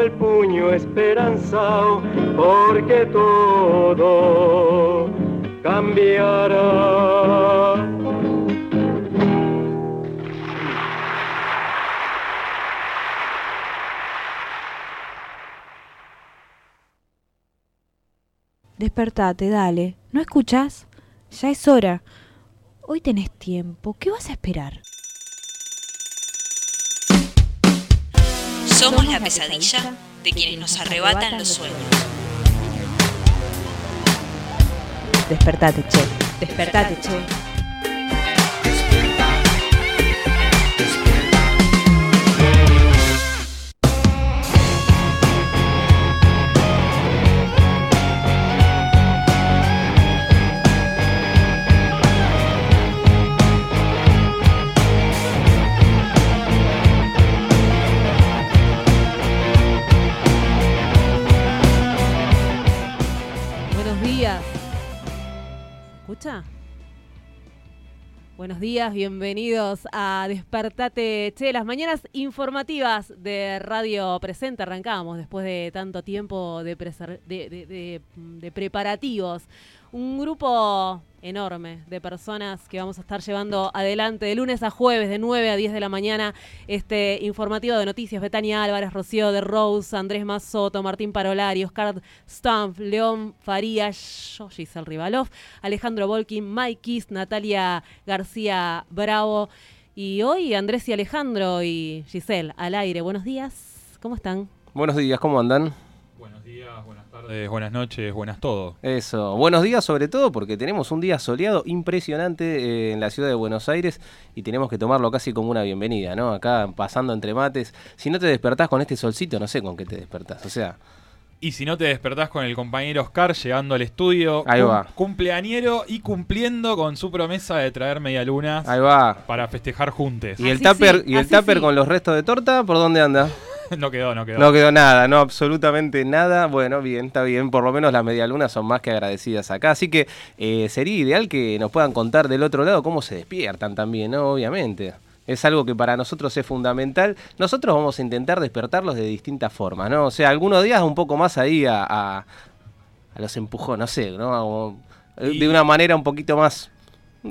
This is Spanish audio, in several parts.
el puño esperanzado porque todo cambiará. Despertate, dale. ¿No escuchas? Ya es hora. Hoy tenés tiempo. ¿Qué vas a esperar? Somos la pesadilla de quienes nos arrebatan los sueños. Despertate, che. Despertate, che. Buenos días, bienvenidos a Despertate Che, las mañanas informativas de Radio Presente. Arrancamos después de tanto tiempo de preparativos. Un grupo enorme de personas que vamos a estar llevando adelante de lunes a jueves, de 9 a 10 de la mañana, este informativo de noticias. Betania Álvarez, Rocío de Rose, Andrés Mazzoto, Martín Parolari, Oscar Stampf, León Farías, Giselle Rivalov, Alejandro Volkin, Mike Kiss, Natalia García Bravo. Y hoy Andrés y Alejandro y Giselle al aire. Buenos días, ¿cómo están? Buenos días, ¿cómo andan? Buenas tardes, buenas noches, buenas todo. Eso, buenos días sobre todo porque tenemos un día soleado impresionante eh, en la ciudad de Buenos Aires y tenemos que tomarlo casi como una bienvenida, ¿no? Acá pasando entre mates. Si no te despertás con este solcito, no sé con qué te despertás. O sea, Y si no te despertás con el compañero Oscar llegando al estudio, Ahí va. cumpleañero y cumpliendo con su promesa de traer medialunas ahí va. para festejar juntos. ¿Y el Así tupper, sí, y el así tupper sí. con los restos de torta, por dónde anda? no quedó, no quedó. No quedó nada, no, absolutamente nada. Bueno, bien, está bien. Por lo menos las medialunas son más que agradecidas acá. Así que eh, sería ideal que nos puedan contar del otro lado cómo se despiertan también, ¿no? Obviamente. Es algo que para nosotros es fundamental. Nosotros vamos a intentar despertarlos de distintas formas, ¿no? O sea, algunos días un poco más ahí a, a, a los empujones, no sé, ¿no? Como, eh, Y- De una manera un poquito más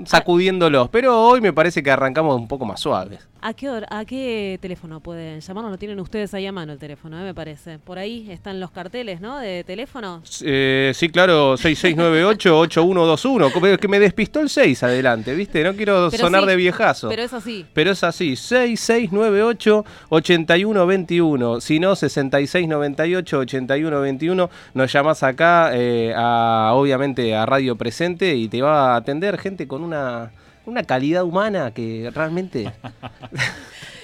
sacudiéndolos. Pero hoy me parece que arrancamos un poco más suaves. ¿A qué, hora- ¿A qué teléfono pueden llamarnos? Lo tienen ustedes ahí a mano el teléfono, eh, me parece. Por ahí están los carteles, ¿no? De teléfono. Eh, sí, claro, 6698-8121. Como Es que me despistó el 6 adelante, ¿viste? No quiero Pero sonar sí, de viejazo. Pero es así. Pero es así, 6698-8121. Si no, 6698-8121. Nos llamás acá, eh, a, obviamente, a Radio Presente y te va a atender gente con una, una calidad humana que realmente...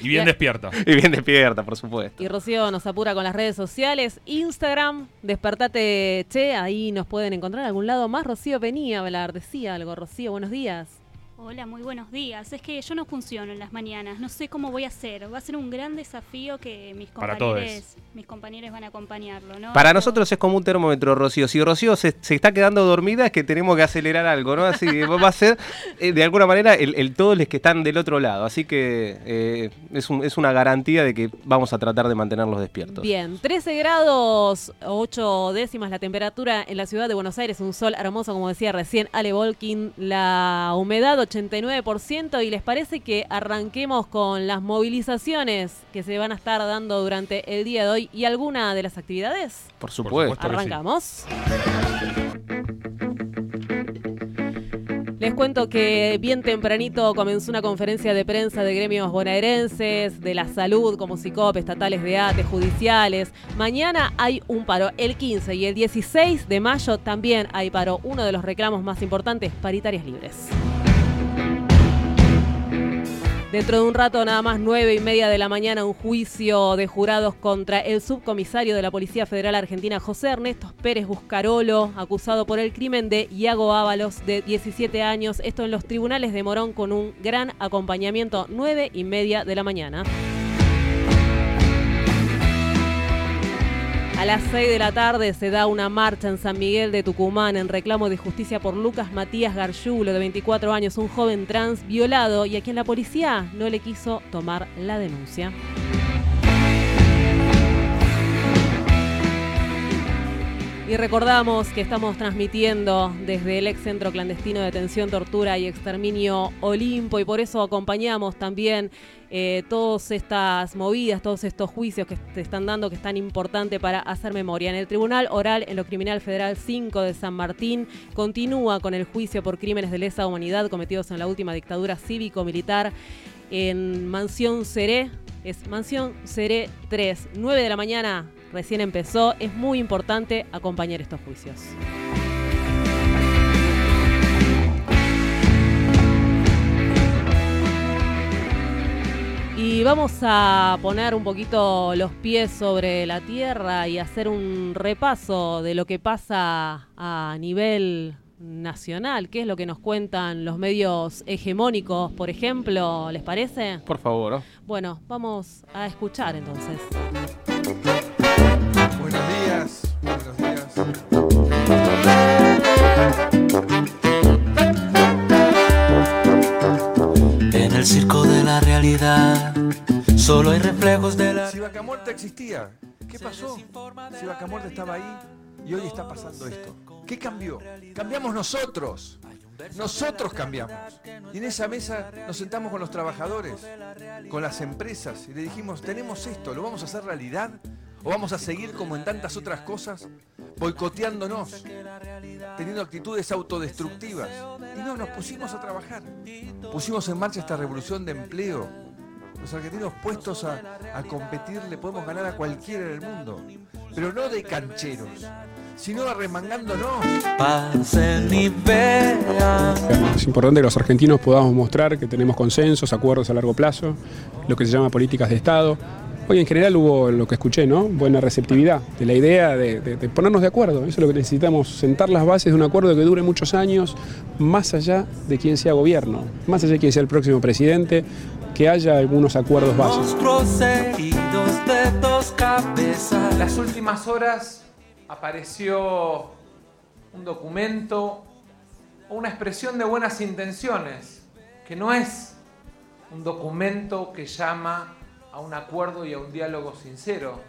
Y bien despierta. y bien despierta, por supuesto. Y Rocío nos apura con las redes sociales. Instagram, Despertate Che, ahí nos pueden encontrar en algún lado más. Rocío venía a hablar, decía algo. Rocío, buenos días. Hola, muy buenos días. Es que yo no funciono en las mañanas, no sé cómo voy a hacer. Va a ser un gran desafío que mis compañeros, mis compañeros van a acompañarlo, ¿no? Para Pero- nosotros es como un termómetro, Rocío. Si Rocío se, se está quedando dormida es que tenemos que acelerar algo, ¿no? Así que va a ser, eh, de alguna manera, el, el todos los que están del otro lado. Así que eh, es, un- es una garantía de que vamos a tratar de mantenerlos despiertos. Bien, 13 grados, 8 décimas la temperatura en la ciudad de Buenos Aires. Un sol hermoso, como decía recién Ale Volkin. La humedad 89%. Y les parece que arranquemos con las movilizaciones que se van a estar dando durante el día de hoy y alguna de las actividades. Por supuesto. supuesto. que sí. Arrancamos. Les cuento que bien tempranito comenzó una conferencia de prensa de gremios bonaerenses, de la salud, como SICOP, estatales de ATE, judiciales. Mañana hay un paro, el 15 y el 16 de mayo también hay paro. Uno de los reclamos más importantes, paritarias libres. Dentro de un rato, nada más nueve y media de la mañana, un juicio de jurados contra el subcomisario de la Policía Federal Argentina, José Ernesto Pérez Buscarolo, acusado por el crimen de Iago Ábalos, de 17 años. Esto en los tribunales de Morón con un gran acompañamiento, nueve y media de la mañana. A las 6 de la tarde se da una marcha en San Miguel de Tucumán en reclamo de justicia por Lucas Matías Garjulo, de 24 años, un joven trans violado y a quien la policía no le quiso tomar la denuncia. Y recordamos que estamos transmitiendo desde el ex centro clandestino de detención, tortura y exterminio Olimpo y por eso acompañamos también eh, todas estas movidas, todos estos juicios que te están dando que es tan importante para hacer memoria. En el Tribunal Oral en lo Criminal Federal 5 de San Martín continúa con el juicio por crímenes de lesa humanidad cometidos en la última dictadura cívico-militar en Mansión Seré. Es Mansión Seré 3, 9 de la mañana recién empezó, es muy importante acompañar estos juicios. Y vamos a poner un poquito los pies sobre la tierra y hacer un repaso de lo que pasa a nivel nacional. ¿Qué es lo que nos cuentan los medios hegemónicos, por ejemplo? ¿Les parece? Por favor. Bueno, vamos a escuchar entonces. Buenos días, buenos días. En el circo de la realidad solo hay reflejos de la... Si Vaca Muerta existía, ¿qué pasó? Si Vaca Muerta estaba ahí y hoy está pasando esto. ¿Qué cambió? Cambiamos nosotros. Nosotros cambiamos. Y en esa mesa nos sentamos con los trabajadores, con las empresas y le dijimos, tenemos esto, ¿lo vamos a hacer realidad? ¿O vamos a seguir como en tantas otras cosas, boicoteándonos, teniendo actitudes autodestructivas? Y no, nos pusimos a trabajar. Pusimos en marcha esta revolución de empleo. Los argentinos puestos a, a competir le podemos ganar a cualquiera en el mundo. Pero no de cancheros, sino arremangándonos. Pasen y vean. Es importante que los argentinos podamos mostrar que tenemos consensos, acuerdos a largo plazo, lo que se llama políticas de Estado. Hoy en general hubo lo que escuché, ¿no? Buena receptividad de la idea de, de- de ponernos de acuerdo. Eso es lo que necesitamos, sentar las bases de un acuerdo que dure muchos años, más allá de quién sea gobierno, más allá de quién sea el próximo presidente, que haya algunos acuerdos básicos. Monstruos heridos de dos cabezas. las últimas horas apareció un documento o una expresión de buenas intenciones, que no es un documento que llama a un acuerdo y a un diálogo sincero,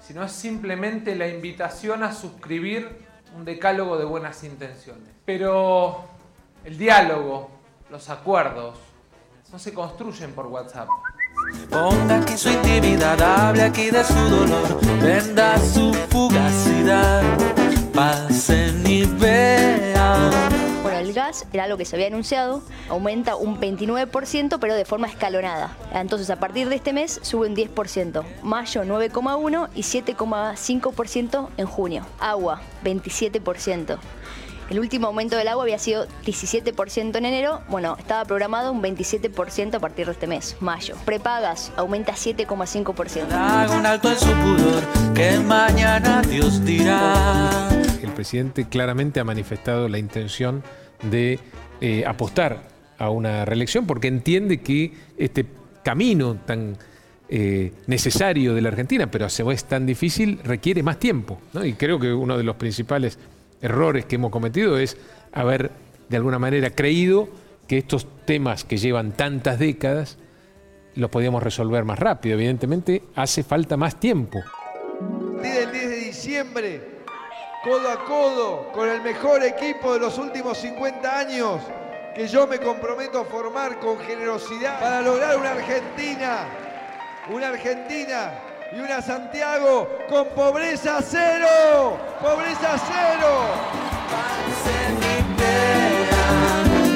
sino es simplemente la invitación a suscribir un decálogo de buenas intenciones. Pero el diálogo, los acuerdos, no se construyen por WhatsApp. Ponga aquí su intimidad, hable aquí de su dolor, venda su fugacidad. Pasen y vean. Bueno, el gas era algo que se había anunciado, aumenta un 29%, pero de forma escalonada. Entonces, a partir de este mes sube un 10%, mayo 9,1% y 7,5% en junio. Agua, 27%. El último aumento del agua había sido 17% en enero, bueno, estaba programado un 27% a partir de este mes, mayo. Prepagas aumenta 7,5%. Haga un alto en su pudor, que mañana Dios dirá. El presidente claramente ha manifestado la intención de eh, apostar a una reelección porque entiende que este camino tan eh, necesario de la Argentina, pero a su vez tan difícil, requiere más tiempo. ¿no? Y creo que uno de los principales errores que hemos cometido es haber de alguna manera creído que estos temas que llevan tantas décadas los podíamos resolver más rápido. Evidentemente hace falta más tiempo. Del 10 de diciembre, codo a codo, con el mejor equipo de los últimos 50 años, que yo me comprometo a formar con generosidad para lograr una Argentina, una Argentina y una Santiago con pobreza cero, pobreza cero.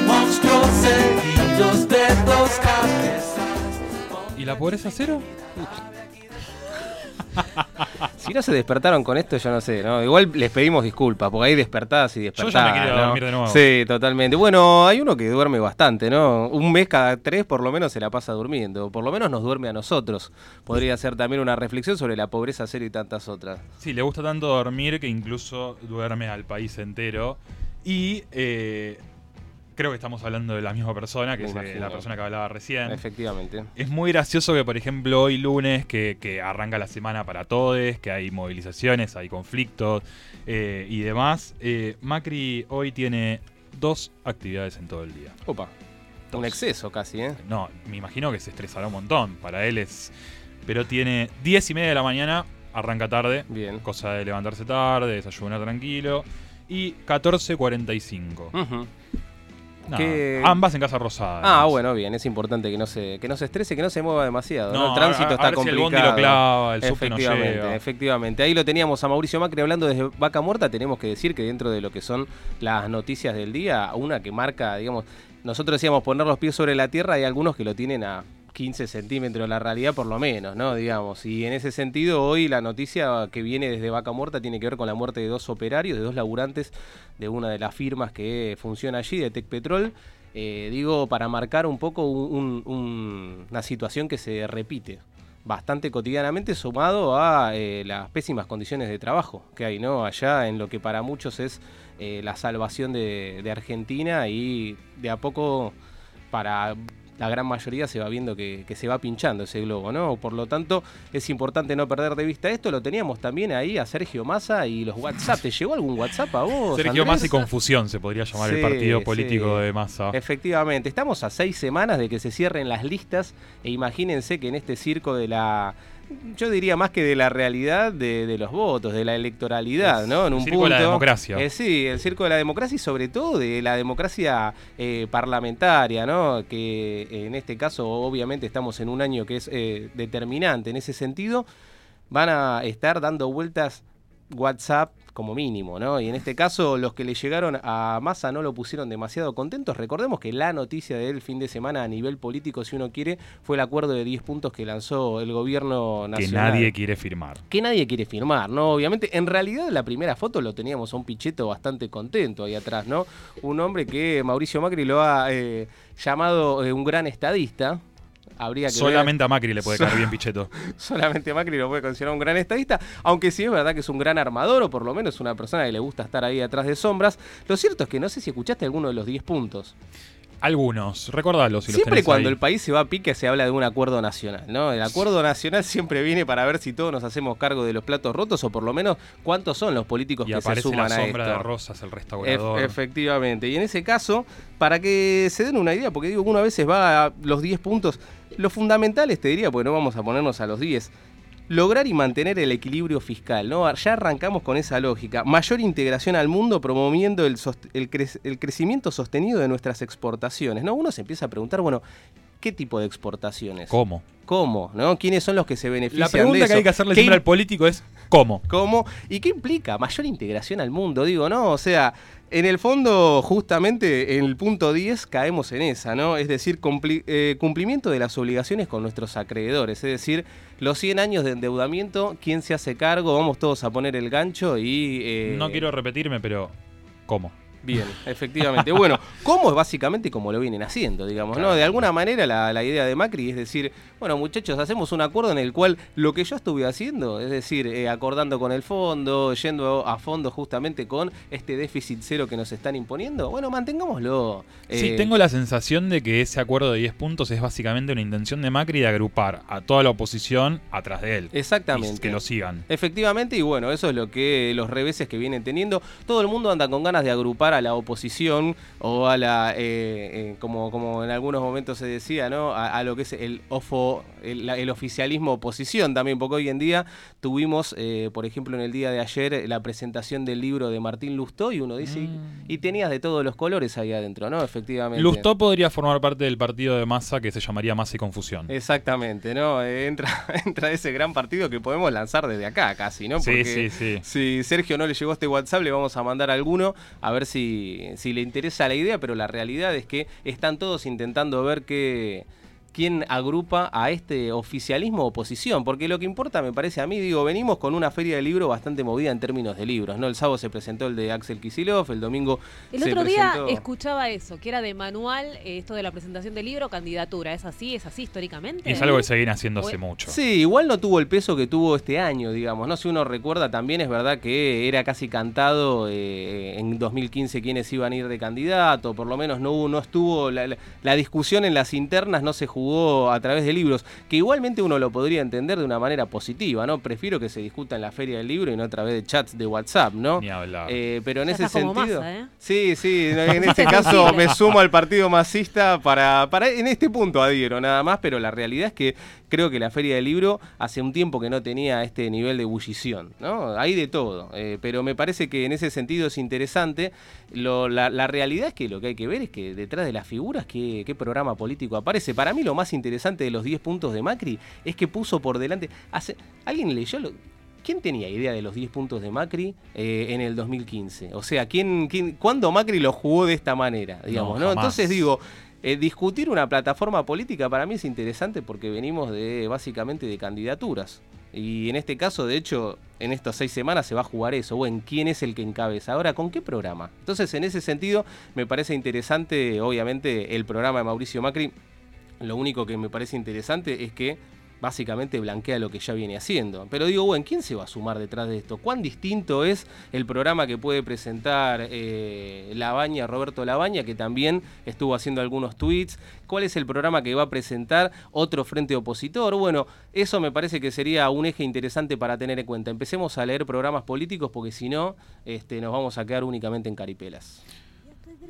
Monstruos heridos de dos cabezas. ¿Y la pobreza cero? Si no se despertaron con esto, yo no sé, ¿no? Igual les pedimos disculpas, porque hay despertadas y Yo despertadas. ya me quiero ¿no? dormir de nuevo. Sí, totalmente. Bueno, hay uno que duerme bastante, ¿no? Un mes cada tres por lo menos se la pasa durmiendo. Por lo menos nos duerme a nosotros. Podría ser también una reflexión sobre la pobreza cero y tantas otras. Sí, le gusta tanto dormir que incluso duerme al país entero. Y eh, creo que estamos hablando de la misma persona, que Me es imagino. la persona que hablaba recién. Efectivamente. Es muy gracioso que, por ejemplo, hoy lunes, que, que arranca la semana para todos, que hay movilizaciones, hay conflictos eh, y demás, eh, Macri hoy tiene dos actividades en todo el día. Opa. Un exceso casi, ¿eh? No, me imagino que se estresará un montón. Para él es. Pero tiene 10 y media de la mañana arranca tarde. Bien. Cosa de levantarse tarde, desayunar tranquilo. Y 14.45. Ujú. Que- Ambas en Casa Rosada. Ah, además. bueno, bien, es importante que no se, que no se estrese, que no se mueva demasiado. ¿no? No, El tránsito a- a está ver si el complicado. bondi lo clava, el no efectivamente, llega. efectivamente. Ahí lo teníamos a Mauricio Macri hablando desde Vaca Muerta. Tenemos que decir que dentro de lo que son las noticias del día, una que marca, digamos, nosotros decíamos poner los pies sobre la tierra, hay algunos que lo tienen a 15 centímetros la realidad por lo menos, ¿no? Digamos. Y en ese sentido, hoy la noticia que viene desde Vaca Muerta tiene que ver con la muerte de dos operarios, de dos laburantes de una de las firmas que funciona allí, de Tec Petrol. Eh, digo, para marcar un poco un- un- una situación que se repite bastante cotidianamente sumado a eh, las pésimas condiciones de trabajo que hay, ¿no? Allá en lo que para muchos es eh, la salvación de Argentina y de a poco para la gran mayoría se va viendo que, que se va pinchando ese globo, ¿no? Por lo tanto, es importante no perder de vista esto. Lo teníamos también ahí a Sergio Massa y los WhatsApp. ¿Te llegó algún WhatsApp a vos? Sergio Andrés? Massa y Confusión se podría llamar el partido político sí. de Massa. Efectivamente, estamos a seis semanas de que se cierren las listas e imagínense que en este circo de la, yo diría más que de la realidad de, de los votos, de la electoralidad, ¿no? En el un circo de la punto, democracia. eh, sí, el circo de la democracia y sobre todo de la democracia eh, parlamentaria, ¿no? Que eh, en este caso obviamente estamos en un año que es eh, determinante en ese sentido. Van a estar dando vueltas WhatsApp como mínimo, ¿no? Y en este caso los que le llegaron a Massa no lo pusieron demasiado contentos. Recordemos que la noticia del fin de semana a nivel político, si uno quiere, fue el acuerdo de 10 puntos que lanzó el gobierno que nacional. nadie quiere firmar. que nadie quiere firmar, ¿no? Obviamente, en realidad la primera foto lo teníamos a un picheto bastante contento ahí atrás, ¿no? Un hombre que Mauricio Macri lo ha eh, llamado eh, un gran estadista. Habría que ver- Solamente a Macri le puede So- caer bien Pichetto. Solamente Macri lo puede considerar un gran estadista, aunque sí es verdad que es un gran armador, o por lo menos una persona que le gusta estar ahí atrás de sombras. Lo cierto es que no sé si escuchaste alguno de los 10 puntos. Algunos, recordalos si los Siempre cuando ahí. el país se va a pique se habla de un acuerdo nacional, ¿no? El acuerdo nacional siempre viene para ver si todos nos hacemos cargo de los platos rotos o por lo menos cuántos son los políticos Y que se suman la a sombra esto. de Rosas, el restaurador. efectivamente. Y en ese caso, para que se den una idea, porque digo que uno a veces va a los 10 puntos, lo fundamentales te diría, porque no vamos a ponernos a los 10, lograr y mantener el equilibrio fiscal, ¿no? Ya arrancamos con esa lógica. Mayor integración al mundo promoviendo el, el, cre- el crecimiento sostenido de nuestras exportaciones, ¿no? Uno se empieza a preguntar, bueno, ¿qué tipo de exportaciones? ¿Cómo? ¿Cómo? ¿No? ¿Quiénes son los que se benefician La pregunta de que eso? hay que hacerle ¿Qué siempre al político es ¿cómo? ¿Cómo? ¿Y qué implica? Mayor integración al mundo, digo, ¿no? O sea, en el fondo, justamente en el punto 10 caemos en esa, ¿no? Es decir, eh, cumplimiento de las obligaciones con nuestros acreedores. Es decir, los 100 años de endeudamiento, ¿quién se hace cargo? Vamos todos a poner el gancho y... eh, No quiero repetirme, pero ¿cómo? Bien, efectivamente. Bueno, ¿cómo es básicamente como lo vienen haciendo, digamos, ¿no? De alguna manera la, la idea de Macri es decir, bueno, muchachos, hacemos un acuerdo en el cual lo que yo estuve haciendo, es decir, eh, acordando con el fondo, yendo a fondo justamente con este déficit cero que nos están imponiendo, bueno, mantengámoslo. Sí, Eh, tengo la sensación de que ese acuerdo de 10 puntos es básicamente una intención de Macri de agrupar a toda la oposición atrás de él. Exactamente. Y que lo sigan. Efectivamente, y bueno, eso es lo que los reveses que vienen teniendo. Todo el mundo anda con ganas de agrupar a la oposición o a la, eh, eh, como, como en algunos momentos se decía, ¿no? A, a lo que es el, ofo, el, la- el oficialismo oposición también, porque hoy en día tuvimos, eh, por ejemplo, en el día de ayer, la presentación del libro de Martín Lustó y uno dice, y- y tenías de todos los colores ahí adentro, ¿no? Efectivamente. Lustó podría formar parte del partido de masa que se llamaría Masa y Confusión. Exactamente, ¿no? Entra, entra ese gran partido que podemos lanzar desde acá casi, ¿no? Sí, Porque sí, sí. Si Sergio no le llegó este WhatsApp, le vamos a mandar alguno a ver si, si le interesa la idea, pero la realidad es que están todos intentando ver qué quién agrupa a este oficialismo oposición, porque lo que importa me parece a mí, digo, venimos con una feria de libro bastante movida en términos de libros, ¿no? El sábado se presentó el de Axel Kisilov, el domingo El se otro día presentó- escuchaba eso, que era de manual, eh, esto de la presentación del libro, candidatura. ¿Es así? ¿Es así históricamente? Y es algo que se viene haciendo hace Bueno. mucho. Sí, igual no tuvo el peso que tuvo este año, digamos, ¿no? Si uno recuerda también es verdad que era casi cantado eh, en 2015 quiénes iban a ir de candidato, por lo menos no, hubo- no estuvo, la, la- la discusión en las internas no se jugó a través de libros, que igualmente uno lo podría entender de una manera positiva, ¿no? Prefiero que se discuta en la feria del libro y no a través de chats de WhatsApp, ¿no? Ni hablar. Eh, pero en Ya ese sentido... ¿eh? Sí, sí, en este caso me sumo al partido masista para, para en este punto adhiero nada más, pero la realidad es que creo que la Feria del Libro hace un tiempo que no tenía este nivel de ebullición, ¿no? Hay de todo, eh, pero me parece que en ese sentido es interesante. Lo- la, la realidad es que lo que hay que ver es que detrás de las figuras, ¿qué, qué programa político aparece? Para mí lo más interesante de los 10 puntos de Macri es que puso por delante... Hace, ¿Alguien leyó lo, ¿Quién tenía idea de los 10 puntos de Macri eh, en el 2015? O sea, ¿quién, quién, ¿cuándo Macri lo jugó de esta manera? Digamos, No. Entonces digo, eh, discutir una plataforma política para mí es interesante porque venimos de básicamente de candidaturas. Y en este caso, de hecho, en estas seis semanas se va a jugar eso. Bueno, ¿quién es el que encabeza? Ahora, ¿con qué programa? Entonces, en ese sentido, me parece interesante, obviamente, el programa de Mauricio Macri. Lo único que me parece interesante es que básicamente blanquea lo que ya viene haciendo. Pero digo, bueno, ¿quién se va a sumar detrás de esto? ¿Cuán distinto es el programa que puede presentar eh, Labaña, Roberto Labaña, que también estuvo haciendo algunos tweets? ¿Cuál es el programa que va a presentar otro frente opositor? Bueno, eso me parece que sería un eje interesante para tener en cuenta. Empecemos a leer programas políticos porque si no, este, nos vamos a quedar únicamente en caripelas.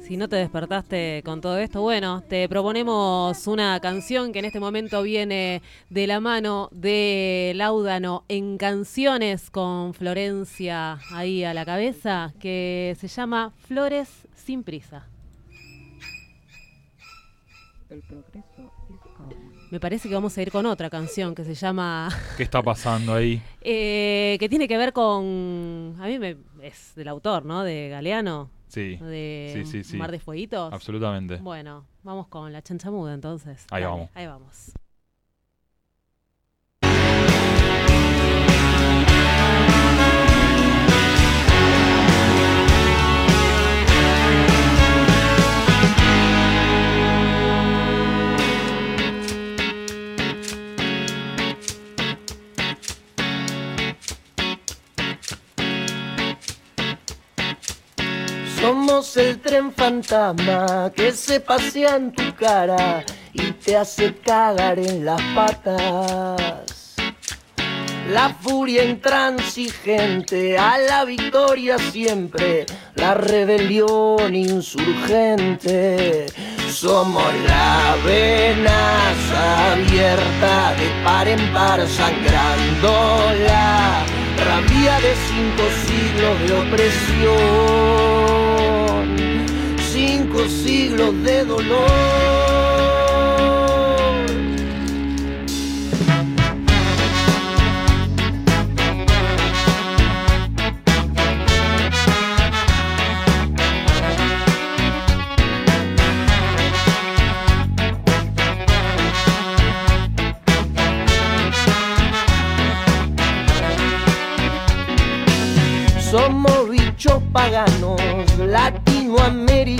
Si no te despertaste con todo esto, bueno, te proponemos una canción que en este momento viene de la mano de Laudano en canciones con Florencia ahí a la cabeza, que se llama Flores sin prisa. Me parece que vamos a ir con otra canción que se llama ¿Qué está pasando ahí? eh, que tiene que ver con a mí me es del autor, ¿no? De Galeano. Sí. De Sí, sí, sí. Mar de Fueguitos. Absolutamente. Bueno, vamos con la chancha muda entonces. Ahí Dale, vamos. Ahí vamos. Somos el tren fantasma que se pasea en tu cara y te hace cagar en las patas. La furia intransigente a la victoria siempre, la rebelión insurgente. Somos la venaza abierta de par en par sangrando la rabia de cinco siglos de opresión, de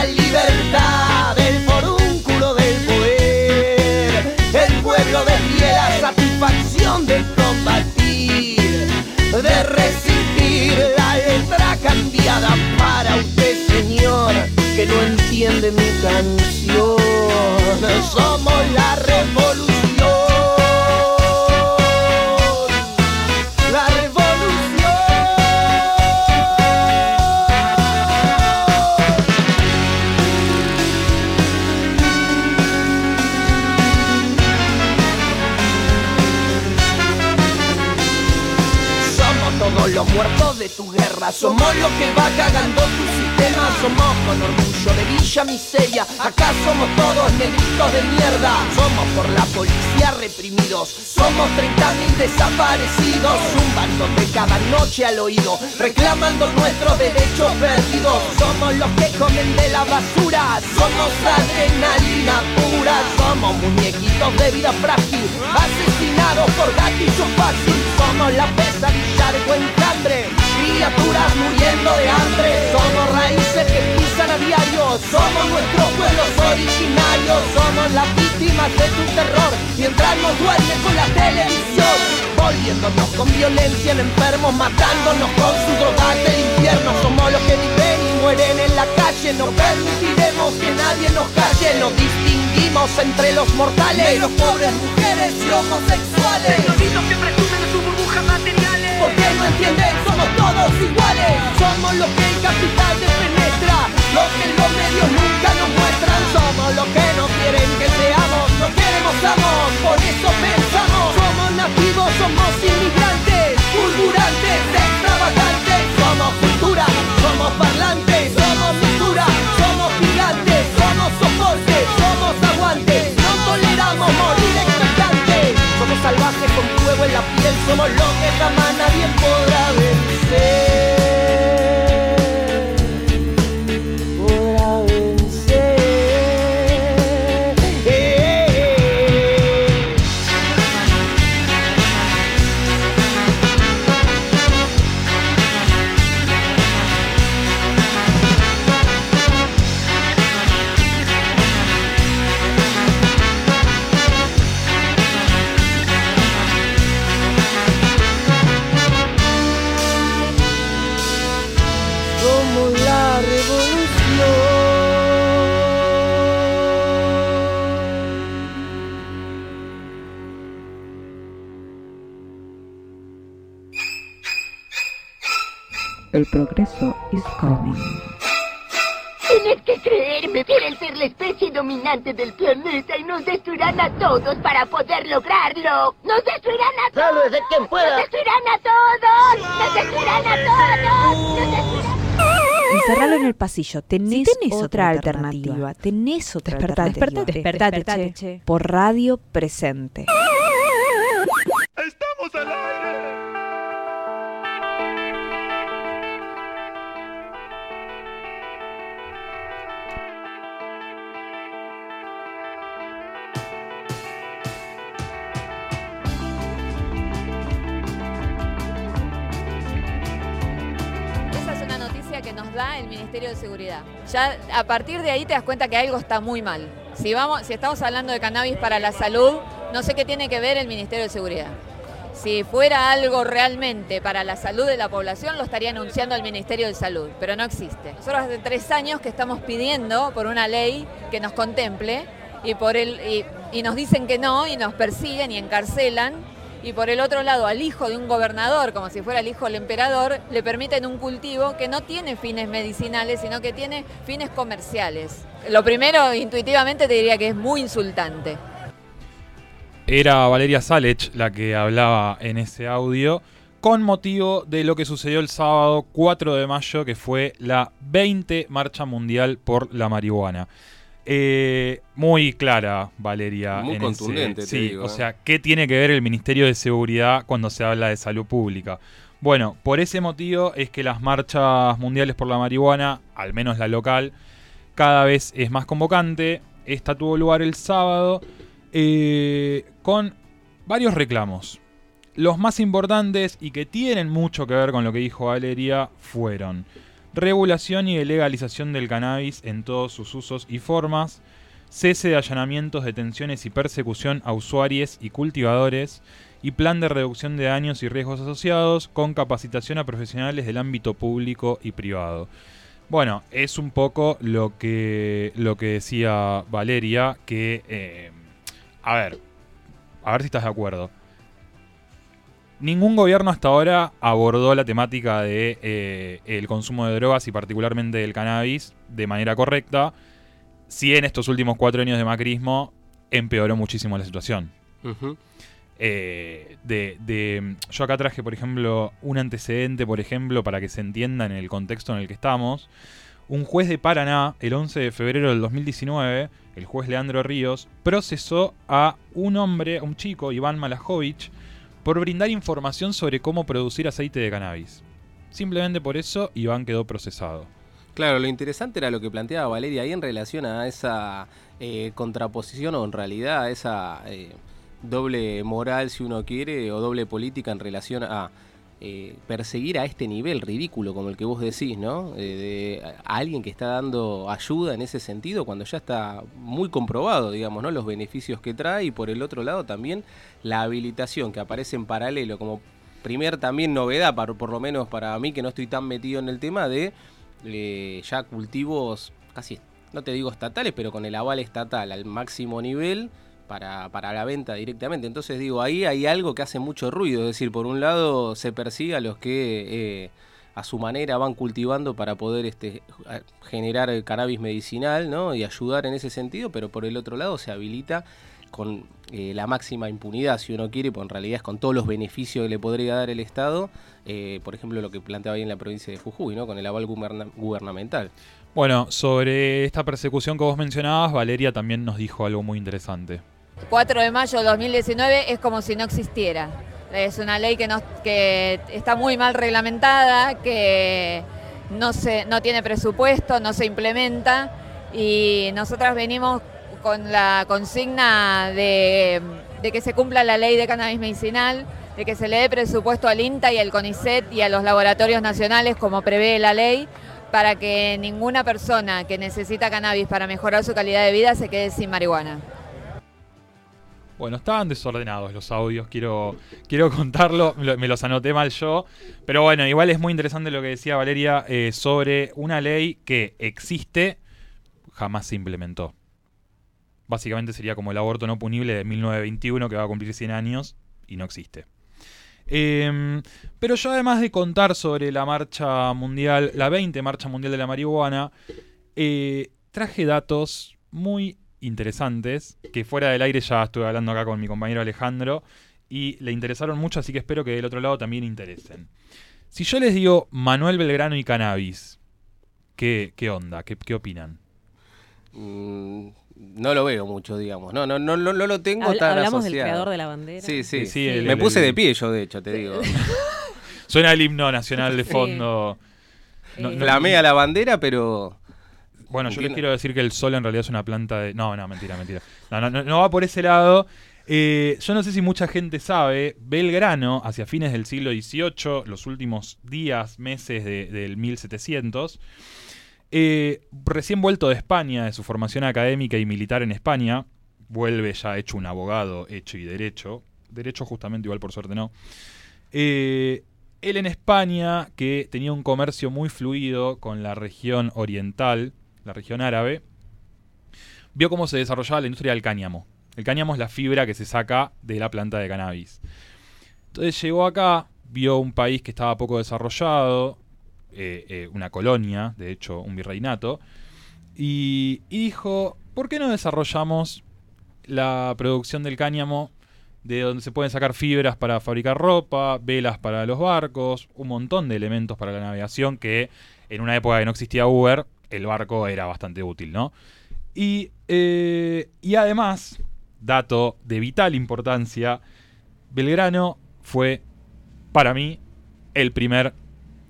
la libertad, el forúnculo del poder, el pueblo de la satisfacción de combatir, de resistir la letra cambiada para usted, señor, que no entiende mi canción. Somos la revolución. Somos los que va cagando tu sistema, somos con orgullo de Villa Miseria, acá somos todos negritos de mierda, somos por la policía reprimidos, somos 30.000 desaparecidos, zumbándote cada noche al oído, reclamando nuestros derechos perdidos, somos los que comen de la basura, somos adrenalina pura, somos muñequitos de vida frágil, asesinados por gatillo fácil, somos la pesadilla de buen criaturas muriendo de hambre, somos raíces que pisan a diario, somos nuestros pueblos originarios. Somos las víctimas de tu terror mientras nos duerme con la televisión. Volviéndonos con violencia en enfermos, matándonos con su droga del infierno. Somos los que viven y mueren en la calle. No permitiremos que nadie nos calle. No distinguimos entre los mortales, los pobres, mujeres y homosexuales. Los niños que presumen de sus burbujas materiales. Porque no entienden, somos todos iguales. Somos los que el capital penetra, los que los medios nunca nos muestran. Somos los que no quieren que seamos, no queremos amos, por eso pensamos. Somos nativos, somos inmigrantes, fulgurantes, extravagantes. Somos cultura, somos parlantes, somos cultura, somos gigantes, somos soporte, somos aguantes. No toleramos morir la piel, somos lo que jamás nadie podrá vencer. El progreso is coming. Tienes que creerme, quieren ser la especie dominante del planeta y nos destruirán a todos para poder lograrlo. ¡Nos destruirán a todos! Sálvese quien pueda. ¡Nos destruirán a todos! ¡Nos destruirán a todos! ¡Nos destruirán! Encerralo en el pasillo. Tenés, tenés otra, otra alternativa. alternativa, Tenés otra Despertate, alternativa. despertate, Despertate, despertate, che. che. Por radio presente. Ya a partir de ahí te das cuenta que algo está muy mal. Si, vamos, si estamos hablando de cannabis para la salud, no sé qué tiene que ver el Ministerio de Seguridad. Si fuera algo realmente para la salud de la población, lo estaría anunciando el Ministerio de Salud, pero no existe. Nosotros hace tres años que estamos pidiendo por una ley que nos contemple y, por el, y, y nos dicen que no y nos persiguen y encarcelan. Y por el otro lado, al hijo de un gobernador, como si fuera el hijo del emperador, le permiten un cultivo que no tiene fines medicinales, sino que tiene fines comerciales. Lo primero, intuitivamente, te diría que es muy insultante. Era Valeria Salech la que hablaba en ese audio con motivo de lo que sucedió el sábado 4 de mayo, que fue la 20 Marcha Mundial por la Marihuana. Eh, muy clara, Valeria. Muy en contundente, ese- te sí, digo, o eh. sea, ¿qué tiene que ver el Ministerio de Seguridad cuando se habla de salud pública? Bueno, por ese motivo es que las marchas mundiales por la marihuana, al menos la local, cada vez es más convocante. Esta tuvo lugar el sábado eh, con varios reclamos. Los más importantes y que tienen mucho que ver con lo que dijo Valeria fueron regulación y legalización del cannabis en todos sus usos y formas, cese de allanamientos, detenciones y persecución a usuarios y cultivadores, y plan de reducción de daños y riesgos asociados con capacitación a profesionales del ámbito público y privado. Bueno, es un poco lo que, lo que decía Valeria, que, eh, a ver, a ver si estás de acuerdo. Ningún gobierno hasta ahora abordó la temática de eh, el consumo de drogas y particularmente del cannabis de manera correcta. Si en estos últimos cuatro años de macrismo empeoró muchísimo la situación. Eh, de, de- yo acá traje, por ejemplo, un antecedente, por ejemplo, para que se entienda en el contexto en el que estamos. Un juez de Paraná, el 11 de febrero del 2019, el juez Leandro Ríos, procesó a un hombre, a un chico, Iván Malajovich, por brindar información sobre cómo producir aceite de cannabis. Simplemente por eso, Iván quedó procesado. Claro, lo interesante era lo que planteaba Valeria ahí en relación a esa eh, contraposición o en realidad a esa eh, doble moral, si uno quiere, o doble política en relación a eh, perseguir a este nivel ridículo como el que vos decís, ¿no? Eh, de a alguien que está dando ayuda en ese sentido cuando ya está muy comprobado, digamos, ¿no? Los beneficios que trae y por el otro lado también la habilitación que aparece en paralelo como primer también novedad, para, por lo menos para mí que no estoy tan metido en el tema de eh, ya cultivos casi, no te digo estatales, pero con el aval estatal al máximo nivel para, para la venta directamente. Entonces digo, ahí hay algo que hace mucho ruido, es decir, por un lado se persigue a los que... eh, a su manera van cultivando para poder este, generar el cannabis medicinal ¿no? y ayudar en ese sentido, pero por el otro lado se habilita con eh, la máxima impunidad, si uno quiere, pues en realidad es con todos los beneficios que le podría dar el Estado, eh, por ejemplo lo que planteaba ahí en la provincia de Jujuy, ¿no? con el aval guberna- gubernamental. Bueno, sobre esta persecución que vos mencionabas, Valeria también nos dijo algo muy interesante. 4 de mayo de 2019 es como si no existiera. Es una ley que, está muy mal reglamentada, que no tiene presupuesto, no se implementa y nosotras venimos con la consigna de, de que se cumpla la ley de cannabis medicinal, de que se le dé presupuesto al INTA y al CONICET y a los laboratorios nacionales como prevé la ley para que ninguna persona que necesita cannabis para mejorar su calidad de vida se quede sin marihuana. Bueno, estaban desordenados los audios, quiero, quiero contarlo, me lo- me los anoté mal yo, pero bueno, igual es muy interesante lo que decía Valeria eh, sobre una ley que existe, jamás se implementó. Básicamente sería como el aborto no punible de 1921 que va a cumplir 100 años y no existe. Em, pero yo además de contar sobre la marcha mundial, la 20 marcha mundial de la marihuana, eh, traje datos muy interesantes que fuera del aire ya estuve hablando acá con mi compañero Alejandro y le interesaron mucho, así que espero que del otro lado también interesen. Si yo les digo Manuel Belgrano y cannabis, ¿qué, qué onda? ¿Qué, qué opinan? Mm, no lo veo mucho, digamos. No, no, no, no, no lo tengo Habl- tan hablamos del asociado. creador de la bandera. Sí, sí. Sí, sí, el- Me el- puse el- de pie yo, de hecho, te digo. Suena el himno nacional de Sí. fondo. No- no- Flamea la bandera, pero... Bueno, yo les quiero decir que el sol en realidad es una planta de. No, no, mentira, mentira. No, no, no, no va por ese lado. Eh, yo no sé si mucha gente sabe, Belgrano, hacia fines del siglo XVIII, los últimos días, meses de- del 1700, eh, recién vuelto de España, de su formación académica y militar en España, vuelve ya hecho un abogado, hecho y derecho. Derecho justamente igual por suerte no. Eh, él en España, que tenía un comercio muy fluido con la región oriental, la región árabe, vio cómo se desarrollaba la industria del cáñamo. El cáñamo es la fibra que se saca de la planta de cannabis. Entonces llegó acá, vio un país que estaba poco desarrollado, eh, eh, una colonia, de hecho un virreinato, y, y dijo, ¿por qué no desarrollamos la producción del cáñamo de donde se pueden sacar fibras para fabricar ropa, velas para los barcos, un montón de elementos para la navegación que en una época que no existía Uber, el barco era bastante útil, ¿no? Y, eh, y además, dato de vital importancia, Belgrano fue, para mí, el primer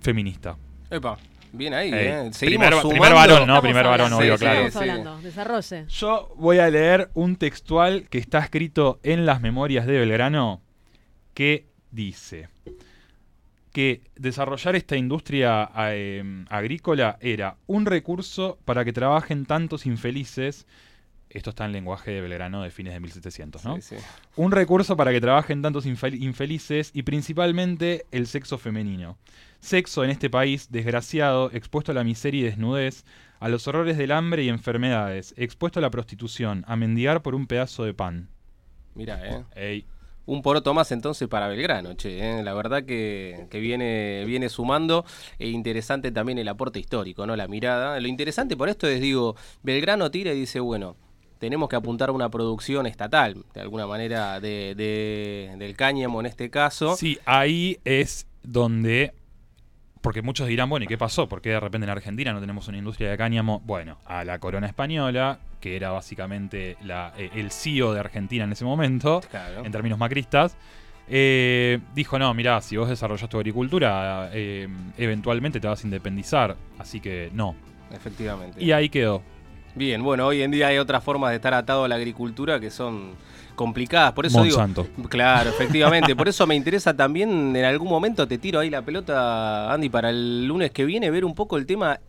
feminista. Epa, bien ahí, ¿eh? Seguimos primer, sumando. primer varón, ¿no? Estamos Primer varón, obvio, Sí, claro. Estamos hablando, desarrolle. Yo voy a leer un textual que está escrito en las memorias de Belgrano que dice que desarrollar esta industria eh, agrícola era un recurso para que trabajen tantos infelices. Esto está en lenguaje de Belgrano de fines de 1700, ¿no? Sí, sí. Un recurso para que trabajen tantos infel- infelices y principalmente el sexo femenino. Sexo en este país desgraciado, expuesto a la miseria y desnudez, a los horrores del hambre y enfermedades, expuesto a la prostitución, a mendigar por un pedazo de pan. Mira, ¿eh? Ey, Un poroto más entonces para Belgrano, che. ¿eh? La verdad que, que viene, viene sumando. E interesante también el aporte histórico, ¿no? La mirada. Lo interesante por esto es, digo, Belgrano tira y dice, bueno, tenemos que apuntar a una producción estatal, de alguna manera, de, de- del cáñamo en este caso. Sí, ahí es donde. Porque muchos dirán, bueno, ¿y qué pasó? ¿Por qué de repente en Argentina no tenemos una industria de cáñamo? Bueno, a la corona española, que era básicamente la, eh, el CEO de Argentina en ese momento, Claro. en términos macristas, eh, dijo, no, mirá, si vos desarrollás tu agricultura, eh, eventualmente te vas a independizar, así que no. Efectivamente. Y ahí quedó. Bien, bueno, hoy en día hay otras formas de estar atado a la agricultura que son complicadas. Por eso Monsanto. digo. Claro, efectivamente. Por eso me interesa también, en algún momento te tiro ahí la pelota, Andy, para el lunes que viene, ver un poco el tema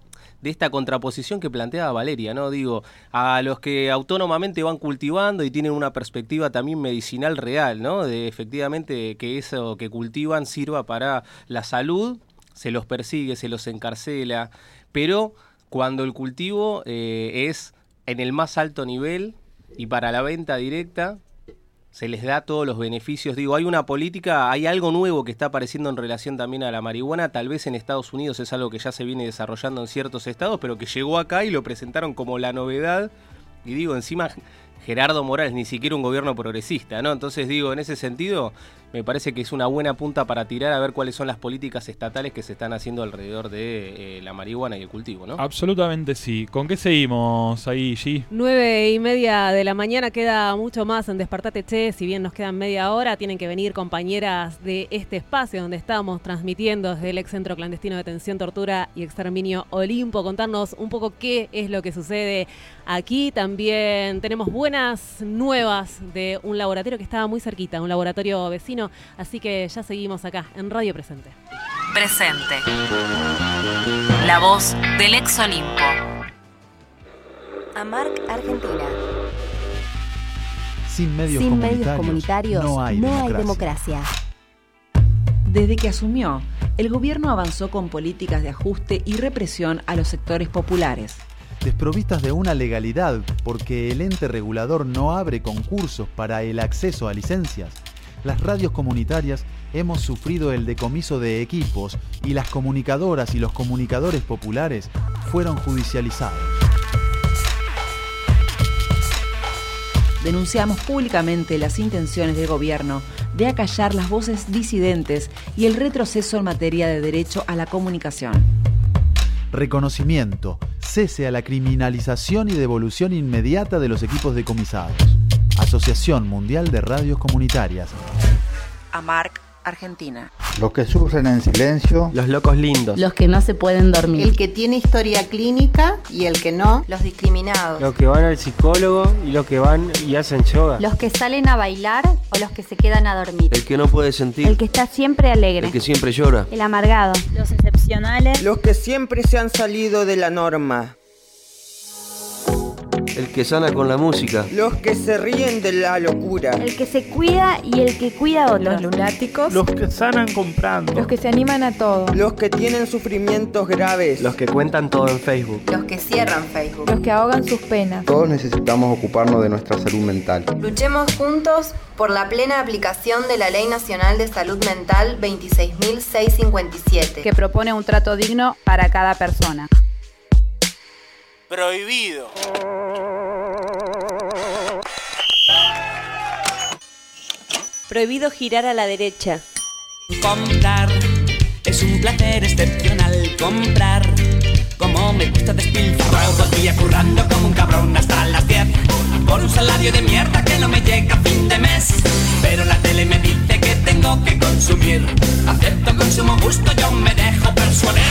de esta contraposición que planteaba Valeria, ¿no? Digo, a los que autónomamente van cultivando y tienen una perspectiva también medicinal real, ¿no? De efectivamente que eso que cultivan sirva para la salud, se los persigue, se los encarcela, pero cuando el cultivo eh, es en el más alto nivel y para la venta directa, se les da todos los beneficios. Digo, hay una política, hay algo nuevo que está apareciendo en relación también a la marihuana. Tal vez en Estados Unidos es algo que ya se viene desarrollando en ciertos estados, pero que llegó acá y lo presentaron como la novedad. Y digo, encima Gerardo Morales, ni siquiera un gobierno progresista, ¿no? Entonces digo, en ese sentido, me parece que es una buena punta para tirar a ver cuáles son las políticas estatales que se están haciendo alrededor de eh, la marihuana y el cultivo, ¿no? Absolutamente sí. ¿Con qué seguimos ahí, G? Nueve y media de la mañana queda mucho más en Despertate Che. Si bien nos quedan media hora, tienen que venir compañeras de este espacio donde estamos transmitiendo desde el ex centro clandestino de detención, tortura y exterminio Olimpo. Contarnos un poco qué es lo que sucede aquí. También tenemos buenas nuevas de un laboratorio que estaba muy cerquita, un laboratorio vecino. Así que ya seguimos acá en Radio Presente. Presente. La voz del ex Olimpo. AMARC Argentina. Sin medios, Sin comunitarios, medios comunitarios no hay democracia. Desde que asumió, el gobierno avanzó con políticas de ajuste y represión a los sectores populares. Desprovistas de una legalidad porque el ente regulador no abre concursos para el acceso a licencias, las radios comunitarias hemos sufrido el decomiso de equipos y las comunicadoras y los comunicadores populares fueron judicializados. Denunciamos públicamente las intenciones del gobierno de acallar las voces disidentes y el retroceso en materia de derecho a la comunicación. Reconocimiento, cese a la criminalización y devolución inmediata de los equipos decomisados. Asociación Mundial de Radios Comunitarias. AMARC Argentina. Los que sufren en silencio. Los locos lindos. Los que no se pueden dormir. El que tiene historia clínica y el que no. Los discriminados. Los que van al psicólogo y los que van y hacen yoga. Los que salen a bailar o los que se quedan a dormir. El que no puede sentir. El que está siempre alegre. El que siempre llora. El amargado. Los excepcionales. Los que siempre se han salido de la norma. El que sana con la música. Los que se ríen de la locura. El que se cuida y el que cuida a otros. Los lunáticos. Los que sanan comprando. Los que se animan a todo. Los que tienen sufrimientos graves. Los que cuentan todo en Facebook. Los que cierran Facebook. Los que ahogan sus penas. Todos necesitamos ocuparnos de nuestra salud mental. Luchemos juntos por la plena aplicación de la Ley Nacional de Salud Mental 26.657. Que propone un trato digno para cada persona. Prohibido. Prohibido girar a la derecha. Comprar es un placer excepcional. Comprar, como me gusta despilfarrar todo el día currando como un cabrón hasta las 10. Por un salario de mierda que no me llega a fin de mes. Pero la tele me dice que tengo que consumir. Acepto consumo justo, yo me dejo persuadir.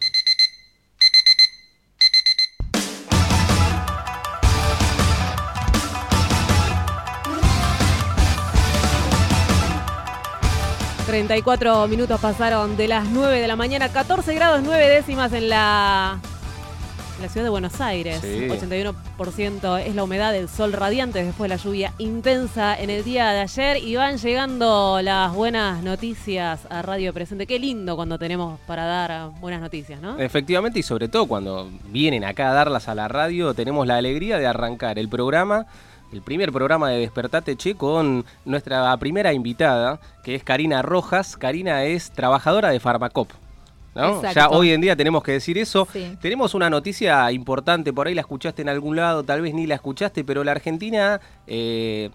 34 minutos pasaron de las 9 de la mañana, 14 grados 9 décimas en la, en la ciudad de Buenos Aires. Sí. 81% es la humedad del sol radiante después de la lluvia intensa en el día de ayer. Y van llegando las buenas noticias a Radio Presente. Qué lindo cuando tenemos para dar buenas noticias, ¿no? Efectivamente, y sobre todo cuando vienen acá a darlas a la radio, tenemos la alegría de arrancar el programa, el primer programa de Despertate Che, con nuestra primera invitada, que es Karina Rojas. Karina es trabajadora de Farmacop. ¿no? Ya hoy en día tenemos que decir eso. Sí. Tenemos una noticia importante, por ahí la escuchaste en algún lado, tal vez ni la escuchaste, pero la Argentina eh,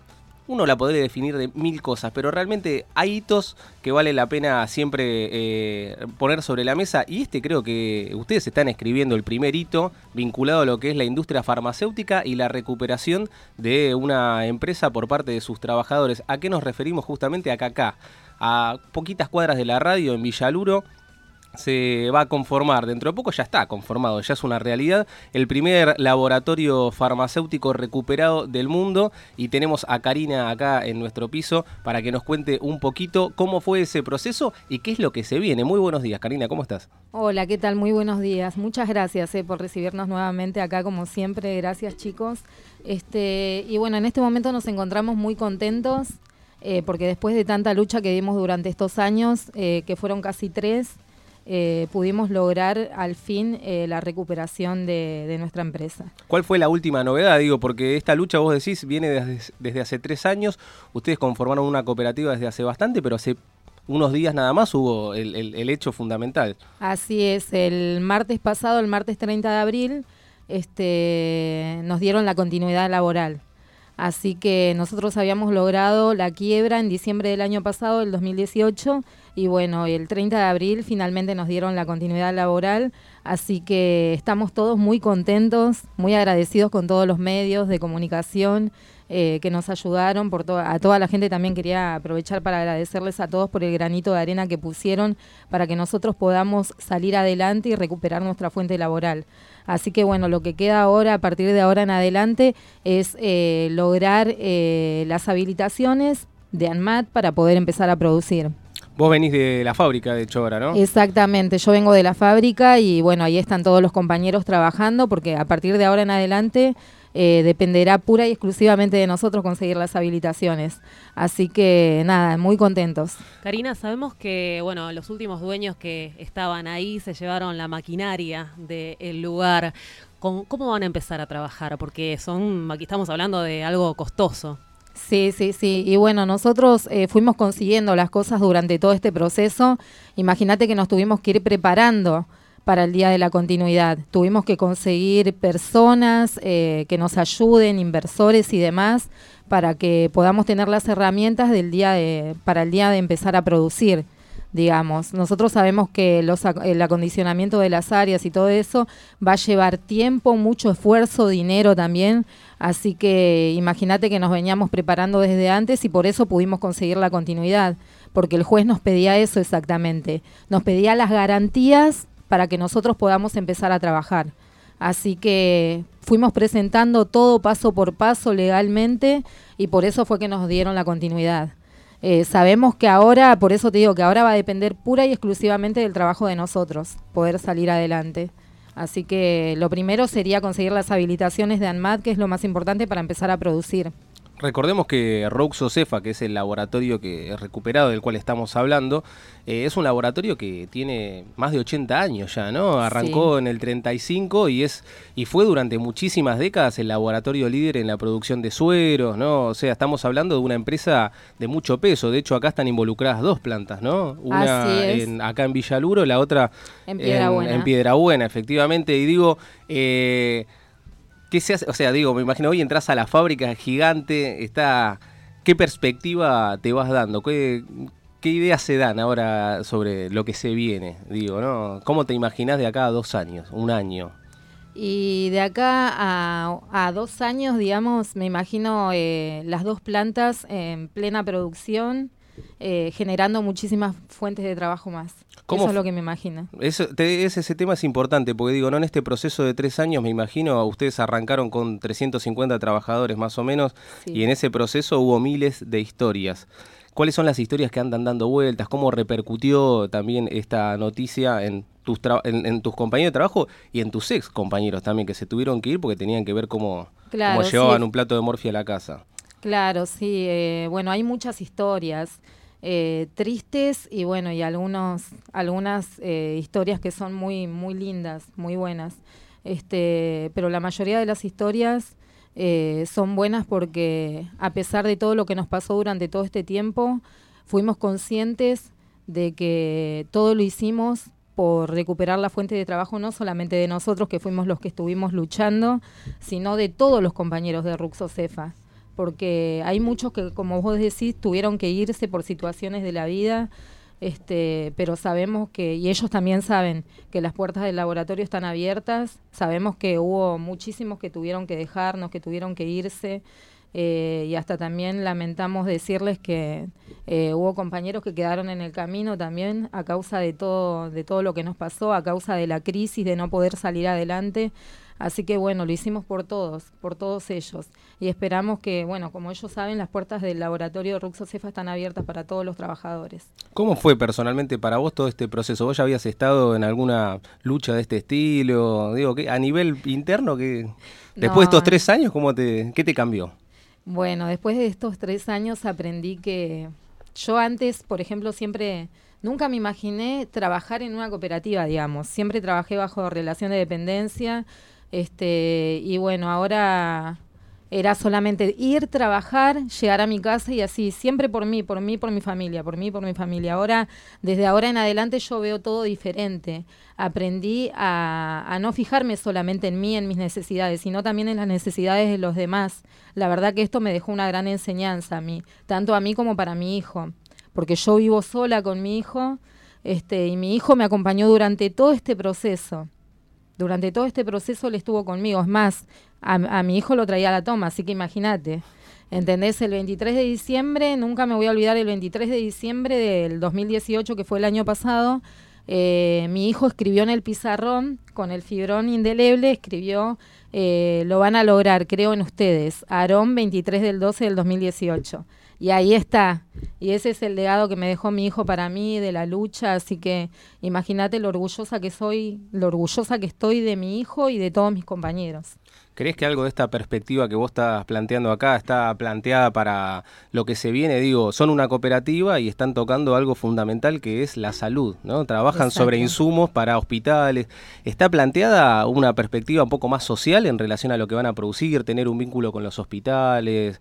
uno la podría definir de mil cosas, pero realmente hay hitos que vale la pena siempre eh, poner sobre la mesa y este creo que ustedes están escribiendo el primer hito vinculado a lo que es la industria farmacéutica y la recuperación de una empresa por parte de sus trabajadores. ¿A qué nos referimos justamente? Acá, acá, a poquitas cuadras de la radio en Villaluro se va a conformar, dentro de poco ya está conformado, ya es una realidad, el primer laboratorio farmacéutico recuperado del mundo y tenemos a Karina acá en nuestro piso para que nos cuente un poquito cómo fue ese proceso y qué es lo que se viene. Muy buenos días, Karina, ¿cómo estás? Hola, ¿qué tal? Muy buenos días. Muchas gracias eh, por recibirnos nuevamente acá, como siempre. Gracias, chicos. Este, y bueno, en este momento nos encontramos muy contentos eh, porque después de tanta lucha que dimos durante estos años, eh, que fueron casi tres, eh, pudimos lograr al fin eh, la recuperación de, de nuestra empresa. ¿Cuál fue la última novedad? Digo, porque esta lucha, vos decís, viene desde, desde hace tres años. Ustedes conformaron una cooperativa desde hace bastante, pero hace unos días nada más hubo el, el- el hecho fundamental. Así es, el martes pasado, el martes 30 de abril, este, nos dieron la continuidad laboral. Así que nosotros habíamos logrado la quiebra en diciembre del año pasado, el 2018, y bueno, el 30 de abril finalmente nos dieron la continuidad laboral, así que estamos todos muy contentos, muy agradecidos con todos los medios de comunicación eh, que nos ayudaron, por a toda la gente también quería aprovechar para agradecerles a todos por el granito de arena que pusieron para que nosotros podamos salir adelante y recuperar nuestra fuente laboral. Así que bueno, lo que queda ahora, a partir de ahora en adelante, es eh, lograr eh, las habilitaciones de ANMAT para poder empezar a producir. Vos venís de la fábrica, de hecho, ahora, ¿no? Exactamente, yo vengo de la fábrica y bueno, ahí están todos los compañeros trabajando porque a partir de ahora en adelante eh, dependerá pura y exclusivamente de nosotros conseguir las habilitaciones. Así que nada, muy contentos. Karina, sabemos que bueno, los últimos dueños que estaban ahí se llevaron la maquinaria del lugar. ¿Cómo, cómo van a empezar a trabajar? Porque son, aquí estamos hablando de algo costoso. Sí, sí, sí. Y bueno, nosotros eh, fuimos consiguiendo las cosas durante todo este proceso. Imagínate que nos tuvimos que ir preparando para el día de la continuidad. Tuvimos que conseguir personas eh, que nos ayuden, inversores y demás, para que podamos tener las herramientas del día de, para el día de empezar a producir digamos. Nosotros sabemos que los, el acondicionamiento de las áreas y todo eso va a llevar tiempo, mucho esfuerzo, dinero también. Así que imagínate que nos veníamos preparando desde antes y por eso pudimos conseguir la continuidad, porque el juez nos pedía eso exactamente. Nos pedía las garantías para que nosotros podamos empezar a trabajar. Así que fuimos presentando todo paso por paso legalmente y por eso fue que nos dieron la continuidad. Eh, sabemos que ahora, por eso te digo que ahora va a depender pura y exclusivamente del trabajo de nosotros, poder salir adelante. Así que lo primero sería conseguir las habilitaciones de ANMAT, que es lo más importante para empezar a producir. Recordemos que Roxocefa, que es el laboratorio que recuperado del cual estamos hablando, eh, es un laboratorio que tiene más de 80 años ya, ¿no? Arrancó Sí. en el 35 y es y fue durante muchísimas décadas el laboratorio líder en la producción de sueros, ¿no? O sea, estamos hablando de una empresa de mucho peso. De hecho, acá están involucradas dos plantas, ¿no? Una Así es. en- acá en Villaluro, la otra En Piedrabuena. en Piedrabuena, efectivamente. Y digo, eh, O sea, digo, me imagino hoy entras a la fábrica gigante, está. ¿Qué perspectiva te vas dando? ¿Qué, ideas se dan ahora sobre lo que se viene? Digo, ¿no? ¿Cómo te imaginas de acá a dos años, un año? Y de acá a, a dos años, digamos, me imagino eh, las dos plantas en plena producción, eh, generando muchísimas fuentes de trabajo más. ¿Cómo Eso es lo que me imagino. Eso, te- ese, ese tema es importante, porque digo, ¿no? En este proceso de tres años, me imagino, ustedes arrancaron con 350 trabajadores más o menos, Sí. y en ese proceso hubo miles de historias. ¿Cuáles son las historias que andan dando vueltas? ¿Cómo repercutió también esta noticia en tus, en, en tus compañeros de trabajo y en tus ex compañeros también, que se tuvieron que ir porque tenían que ver cómo, Claro, cómo llevaban sí. un plato de morfia a la casa? Claro, sí. eh, bueno, hay muchas historias eh, tristes y bueno, y algunos, algunas eh, historias que son muy, muy lindas, muy buenas. Este, pero la mayoría de las historias eh, son buenas porque a pesar de todo lo que nos pasó durante todo este tiempo, fuimos conscientes de que todo lo hicimos por recuperar la fuente de trabajo no solamente de nosotros que fuimos los que estuvimos luchando, sino de todos los compañeros de Ruxocefa porque hay muchos que, como vos decís, tuvieron que irse por situaciones de la vida, este, pero sabemos que, y ellos también saben que las puertas del laboratorio están abiertas, sabemos que hubo muchísimos que tuvieron que dejarnos, que tuvieron que irse, eh, y hasta también lamentamos decirles que eh, hubo compañeros que quedaron en el camino también a causa de todo, de todo lo que nos pasó, a causa de la crisis, de no poder salir adelante. Así que bueno, lo hicimos por todos, por todos ellos. Y esperamos que, bueno, como ellos saben, las puertas del laboratorio Ruxocefa están abiertas para todos los trabajadores. ¿Cómo fue personalmente para vos todo este proceso? ¿Vos ya habías estado en alguna lucha de este estilo? Digo, que a nivel interno, que después de estos tres años, ¿cómo te, ¿qué te cambió? Bueno, después de estos tres años aprendí que yo antes, por ejemplo, siempre, nunca me imaginé trabajar en una cooperativa, digamos. Siempre trabajé bajo relación de dependencia. Este, y bueno, ahora era solamente ir, trabajar, llegar a mi casa y así, siempre por mí, por mí, por mi familia, por mí, por mi familia. Ahora, desde ahora en adelante yo veo todo diferente. Aprendí a, a no fijarme solamente en mí, en mis necesidades, sino también en las necesidades de los demás. La verdad que esto me dejó una gran enseñanza a mí, tanto a mí como para mi hijo, porque yo vivo sola con mi hijo, este, y mi hijo me acompañó durante todo este proceso. Durante todo este proceso él estuvo conmigo. Es más, a, mi hijo lo traía a la toma, así que imagínate. ¿Entendés? El 23 de diciembre, nunca me voy a olvidar, el 23 de diciembre del 2018, que fue el año pasado, eh, mi hijo escribió en el pizarrón, con el fibrón indeleble, escribió, eh, lo van a lograr, creo en ustedes, Aarón 23 del 12 del 2018. Y ahí está. Y ese es el legado que me dejó mi hijo para mí, de la lucha. Así que imagínate lo orgullosa que soy, lo orgullosa que estoy de mi hijo y de todos mis compañeros. ¿Crees que algo de esta perspectiva que vos estás planteando acá está planteada para lo que se viene? Digo, son una cooperativa y están tocando algo fundamental que es la salud, ¿no? Trabajan Exacto. sobre insumos para hospitales. ¿Está planteada una perspectiva un poco más social en relación a lo que van a producir, tener un vínculo con los hospitales?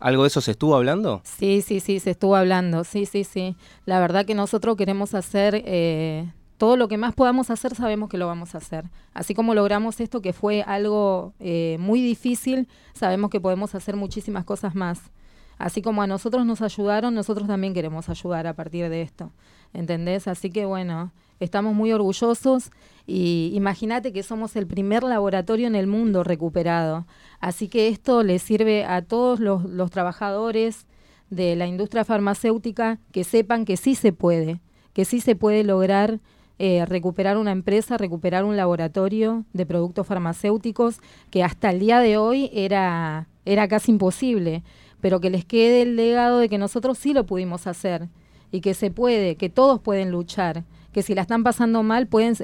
¿Algo de eso se estuvo hablando? Sí, sí, sí, se estuvo hablando, sí, sí, sí. La verdad que nosotros queremos hacer eh, todo lo que más podamos hacer, sabemos que lo vamos a hacer. Así como logramos esto, que fue algo eh, muy difícil, sabemos que podemos hacer muchísimas cosas más. Así como a nosotros nos ayudaron, nosotros también queremos ayudar a partir de esto. ¿Entendés? Así que bueno, estamos muy orgullosos y imagínate que somos el primer laboratorio en el mundo recuperado. Así que esto le sirve a todos los, trabajadores de la industria farmacéutica que sepan que sí se puede, que sí se puede lograr eh, recuperar una empresa, recuperar un laboratorio de productos farmacéuticos que hasta el día de hoy era, era casi imposible, pero que les quede el legado de que nosotros sí lo pudimos hacer y que se puede, que todos pueden luchar, que si la están pasando mal, pueden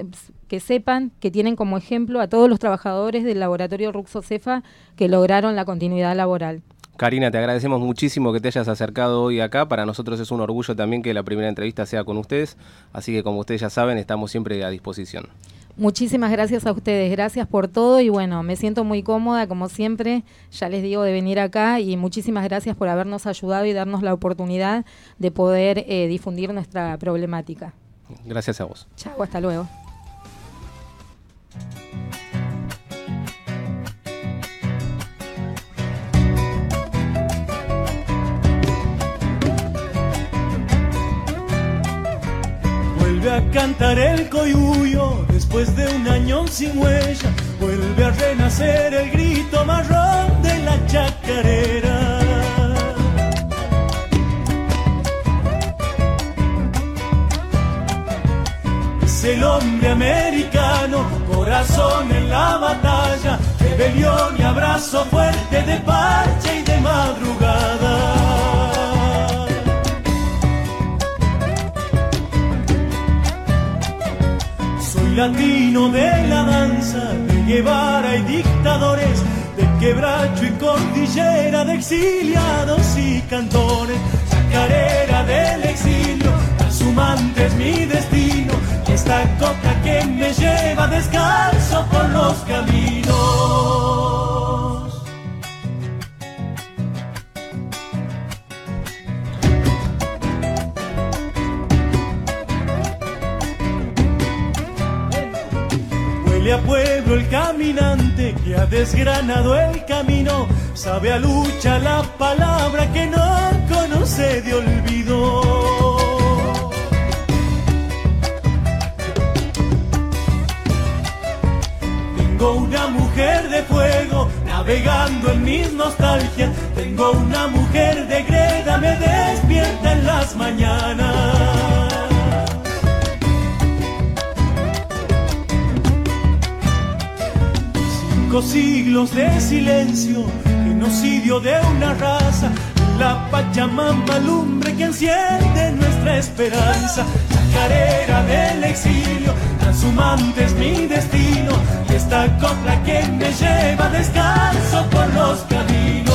que sepan que tienen como ejemplo a todos los trabajadores del laboratorio Ruxocefa que lograron la continuidad laboral. Karina, te agradecemos muchísimo que te hayas acercado hoy acá. Para nosotros es un orgullo también que la primera entrevista sea con ustedes. Así que como ustedes ya saben, estamos siempre a disposición. Muchísimas gracias a ustedes, gracias por todo y bueno, me siento muy cómoda como siempre, ya les digo de venir acá y muchísimas gracias por habernos ayudado y darnos la oportunidad de poder eh, difundir nuestra problemática. Gracias a vos. Chao, hasta luego. Vuelve a cantar el coyuyo después de un año sin huella. Vuelve a renacer el grito marrón de la chacarera. Es el hombre americano, corazón en la batalla, rebelión y abrazo fuerte de parche y de madrugada. Soy latino de la danza, de Guevara y dictadores, de quebracho y cordillera, de exiliados y cantores, chacarera del exilio, es mi destino, esta coca que me lleva descalzo por los caminos. Huele a pueblo el caminante que ha desgranado el camino, sabe a lucha la palabra que no conoce de olvido. Tengo una mujer de fuego navegando en mis nostalgias. Tengo una mujer de greda, me despierta en las mañanas. Cinco siglos de silencio, genocidio de una raza. La Pachamama lumbre que enciende nuestra esperanza. Chacarera del exilio, transhumante es mi destino. Y esta copla que me lleva descanso por los caminos.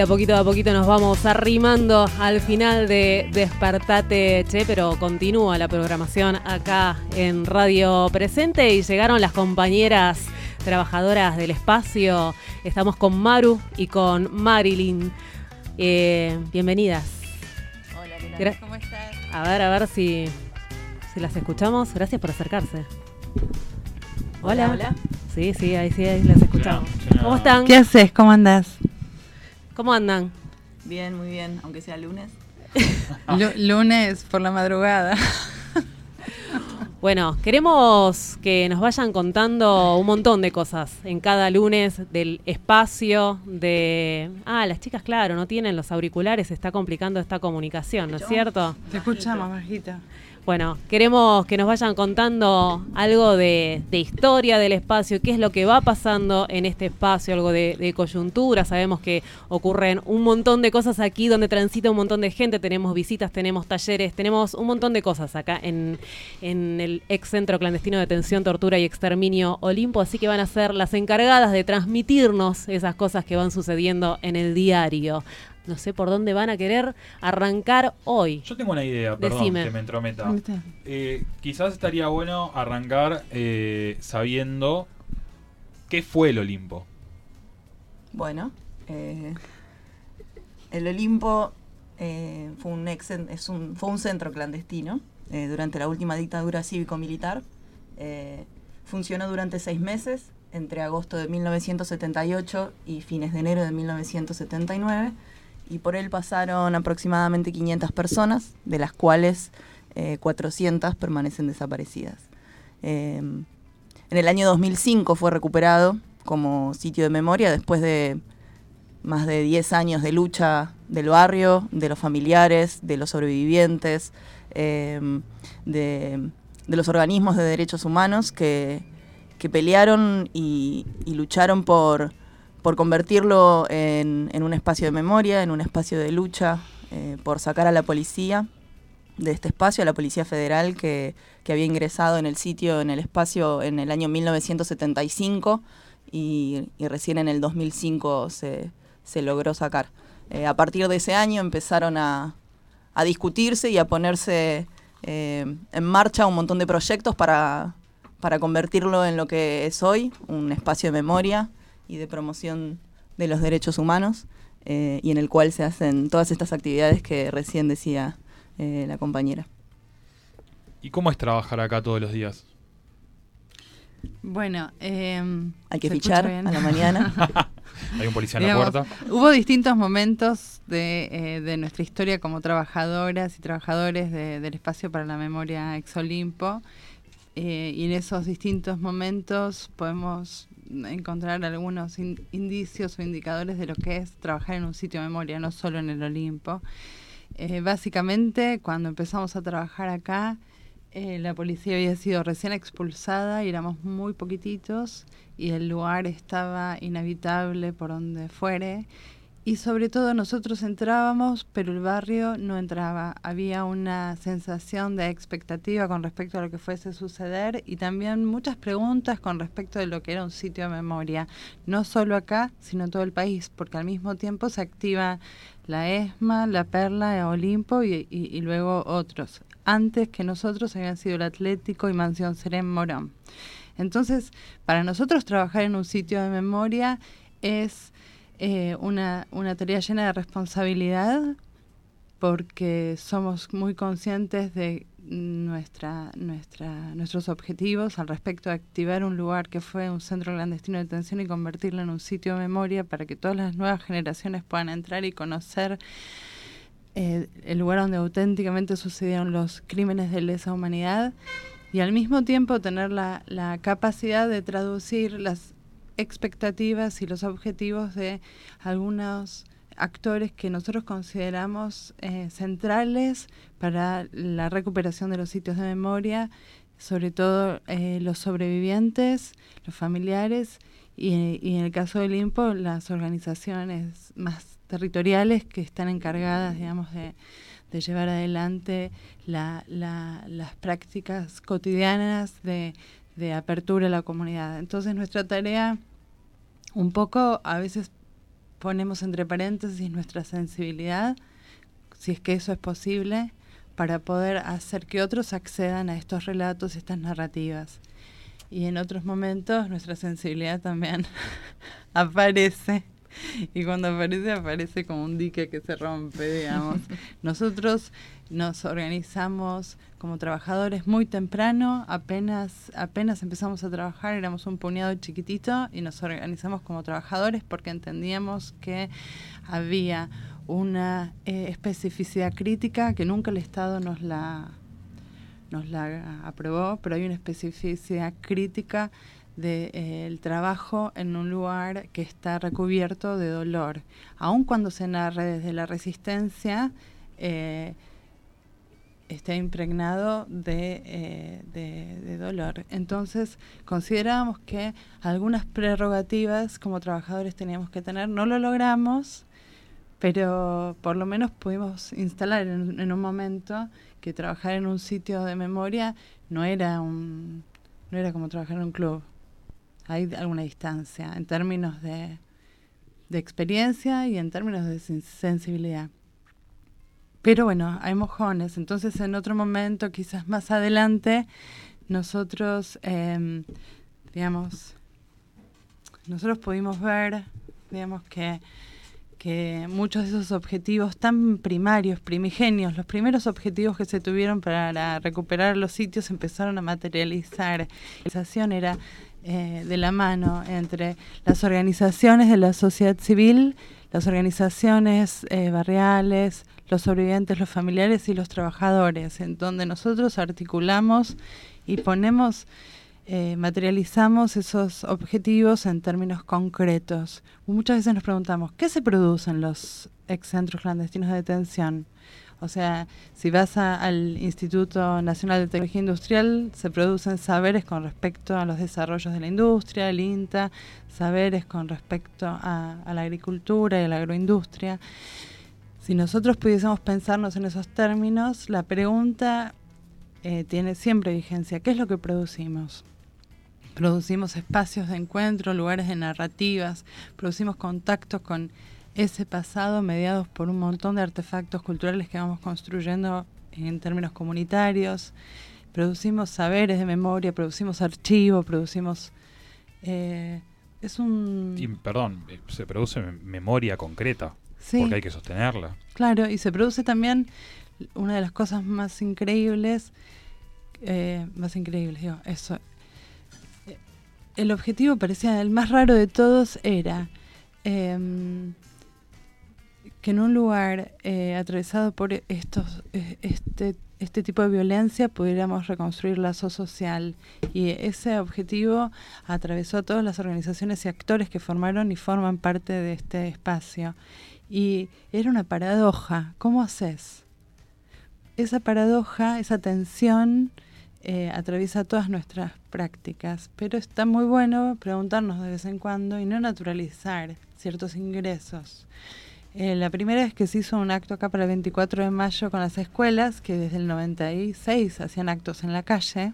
De a poquito a poquito nos vamos arrimando al final de Despertate Che, pero continúa la programación acá en Radio Presente y llegaron las compañeras trabajadoras del espacio. Estamos con Maru y con Marilyn. Eh, bienvenidas. Hola, ¿qué Gra- tal? ¿Cómo estás? A ver, a ver si, si las escuchamos. Gracias por acercarse. Hola. Hola, hola. Sí, sí, ahí sí, ahí las escuchamos. ¿Cómo están? ¿Qué haces? ¿Cómo andás? ¿Cómo andan? Bien, muy bien, aunque sea lunes. lunes por la madrugada. Bueno, queremos que nos vayan contando un montón de cosas en cada lunes del espacio, de... Ah, las chicas, claro, no tienen los auriculares, se está complicando esta comunicación, ¿no es cierto? Te escuchamos, bajita. Bueno, queremos que nos vayan contando algo de, de historia del espacio, qué es lo que va pasando en este espacio, algo de, coyuntura. Sabemos que ocurren un montón de cosas aquí donde transita un montón de gente. Tenemos visitas, tenemos talleres, tenemos un montón de cosas acá en, en el ex centro clandestino de detención, tortura y exterminio Olimpo. Así que van a ser las encargadas de transmitirnos esas cosas que van sucediendo en el diario. No sé por dónde van a querer arrancar hoy. Yo tengo una idea, perdón Decime. que me entrometa. Eh, quizás estaría bueno arrancar eh, sabiendo qué fue el Olimpo. Bueno, eh, el Olimpo eh, fue, un ex, es un, fue un centro clandestino eh, durante la última dictadura cívico-militar. Eh, funcionó durante seis meses, entre agosto de 1978 y fines de enero de 1979, y por él pasaron aproximadamente 500 personas, de las cuales eh, 400 permanecen desaparecidas. Eh, en el año 2005 fue recuperado como sitio de memoria después de más de 10 años de lucha del barrio, de los familiares, de los sobrevivientes, eh, de, los organismos de derechos humanos que, que pelearon y lucharon por, por convertirlo en, en un espacio de memoria, en un espacio de lucha, eh, por sacar a la policía de este espacio, a la Policía Federal que, que había ingresado en el sitio, en el espacio en el año 1975 y, y recién en el 2005 se, logró sacar. Eh, a partir de ese año empezaron a, a discutirse y a ponerse eh, en marcha un montón de proyectos para convertirlo en lo que es hoy, un espacio de memoria y de promoción de los derechos humanos, eh, y en el cual se hacen todas estas actividades que recién decía eh, la compañera. ¿Y cómo es trabajar acá todos los días? Bueno, em, Hay que ¿se fichar a la mañana. Hay un policía en la puerta. Hubo distintos momentos de, eh, de nuestra historia como trabajadoras y trabajadores de- del espacio para la memoria ex Olimpo. eh, y en esos distintos momentos podemos encontrar algunos in- indicios o indicadores de lo que es trabajar en un sitio de memoria, no solo en el Olimpo. Eh, básicamente, cuando empezamos a trabajar acá, eh, la policía había sido recién expulsada y éramos muy poquititos y el lugar estaba inhabitable por donde fuere y sobre todo nosotros entrábamos, pero el barrio no entraba. Había una sensación de expectativa con respecto a lo que fuese suceder y también muchas preguntas con respecto de lo que era un sitio de memoria, no solo acá, sino en todo el país, porque al mismo tiempo se activa la ESMA, la Perla, Olimpo y, y- y luego otros. Antes que nosotros habían sido el Atlético y Mansión Serén Morón. Entonces, para nosotros trabajar en un sitio de memoria es eh, una, una tarea llena de responsabilidad porque somos muy conscientes de nuestra, nuestra, nuestros objetivos al respecto de activar un lugar que fue un centro clandestino de detención y convertirlo en un sitio de memoria para que todas las nuevas generaciones puedan entrar y conocer eh, el lugar donde auténticamente sucedieron los crímenes de lesa humanidad y al mismo tiempo tener la, la capacidad de traducir las expectativas y los objetivos de algunos actores que nosotros consideramos eh, centrales para la recuperación de los sitios de memoria, sobre todo eh, los sobrevivientes, los familiares y, en el caso del INPO las organizaciones más territoriales que están encargadas, digamos, de, llevar adelante la- la- las prácticas cotidianas de apertura a la comunidad. Entonces nuestra tarea un poco a veces ponemos entre paréntesis nuestra sensibilidad, si es que eso es posible, para poder hacer que otros accedan a estos relatos, estas narrativas. Y en otros momentos nuestra sensibilidad también aparece. Y cuando aparece, aparece como un dique que se rompe, digamos. Nosotros nos organizamos como trabajadores muy temprano, apenas, apenas empezamos a trabajar, éramos un puñado chiquitito y nos organizamos como trabajadores porque entendíamos que había una eh, especificidad crítica que nunca el Estado nos la, nos la aprobó, pero hay una especificidad crítica del trabajo en un lugar que está recubierto de dolor. Aun cuando se narre desde la resistencia, eh, está impregnado de, eh, de- de dolor. Entonces, considerábamos que algunas prerrogativas como trabajadores teníamos que tener. No lo logramos, pero por lo menos pudimos instalar en, en un momento que trabajar en un sitio de memoria no era un no era como trabajar en un club. Hay alguna distancia en términos de, de experiencia y en términos de sen- sensibilidad. Pero bueno, hay mojones. Entonces, en otro momento, quizás más adelante, nosotros, em, digamos, nosotros pudimos ver, digamos, que, que muchos de esos objetivos tan primarios, primigenios, los primeros objetivos que se tuvieron para recuperar los sitios empezaron a materializar. La era eh, de la mano entre las organizaciones de la sociedad civil, las organizaciones eh, barriales, los sobrevivientes, los familiares y los trabajadores, en donde nosotros articulamos y ponemos, eh, materializamos esos objetivos en términos concretos. Muchas veces nos preguntamos, ¿qué se produce en los ex centros clandestinos de detención? O sea, si vas al Instituto Nacional de Tecnología Industrial, se producen saberes con respecto a los desarrollos de la industria, el INTA, saberes con respecto a, a la agricultura y a la agroindustria. Si nosotros pudiésemos pensarnos en esos términos, la pregunta eh, tiene siempre vigencia. ¿Qué es lo que producimos? Producimos espacios de encuentro, lugares de narrativas, producimos contactos con ese pasado mediados por un montón de artefactos culturales que vamos construyendo en términos comunitarios, producimos saberes de memoria, producimos archivo, producimos... eh, es un... Y, perdón, se produce mem- memoria concreta. Sí. Porque hay que sostenerla. Claro, y se produce también una de las cosas más increíbles, eh, más increíbles, digo, eso. Eh, El objetivo parecía el más raro de todos era em, que en un lugar eh, atravesado por estos, eh, este, este tipo de violencia pudiéramos reconstruir lazo social. Y ese objetivo atravesó a todas las organizaciones y actores que formaron y forman parte de este espacio. Y era una paradoja. ¿Cómo haces? Esa paradoja, esa tensión, eh, atraviesa todas nuestras prácticas, pero está muy bueno preguntarnos de vez en cuando y no naturalizar ciertos ingresos. Eh, la primera vez que se hizo un acto acá para el 24 de mayo con las escuelas, que desde el 96 hacían actos en la calle,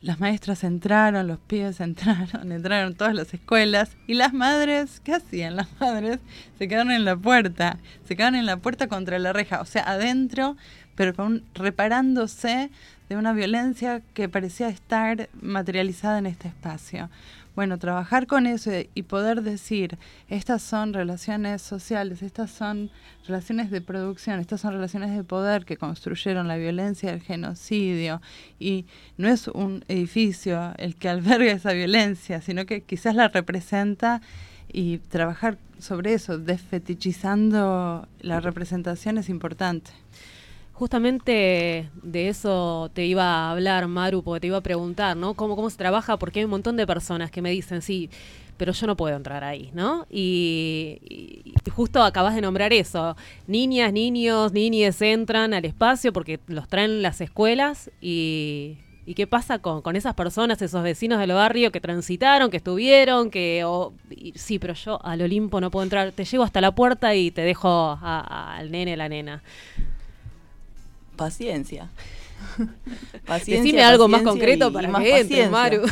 las maestras entraron, los pibes entraron, entraron todas las escuelas y las madres, ¿qué hacían? Las madres se quedaron en la puerta, se quedaron en la puerta contra la reja, o sea, adentro, pero con, reparándose de una violencia que parecía estar materializada en este espacio. Bueno, trabajar con eso y poder decir, estas son relaciones sociales, estas son relaciones de producción, estas son relaciones de poder que construyeron la violencia del genocidio y no es un edificio el que alberga esa violencia, sino que quizás la representa y trabajar sobre eso, desfetichizando la representación es importante. Justamente de eso te iba a hablar, Maru, porque te iba a preguntar, ¿no? ¿Cómo, cómo se trabaja? Porque hay un montón de personas que me dicen, sí, pero yo no puedo entrar ahí, ¿no? Y, justo acabas de nombrar eso. Niñas, niños, niñes entran al espacio porque los traen las escuelas y, ¿Y qué pasa con, esas personas, esos vecinos del barrio que transitaron, que estuvieron, que oh, sí, pero yo al Olimpo no puedo entrar, te llevo hasta la puerta y te dejo al nene, la nena? Paciencia. paciencia decime algo más concreto para que entren, Maru.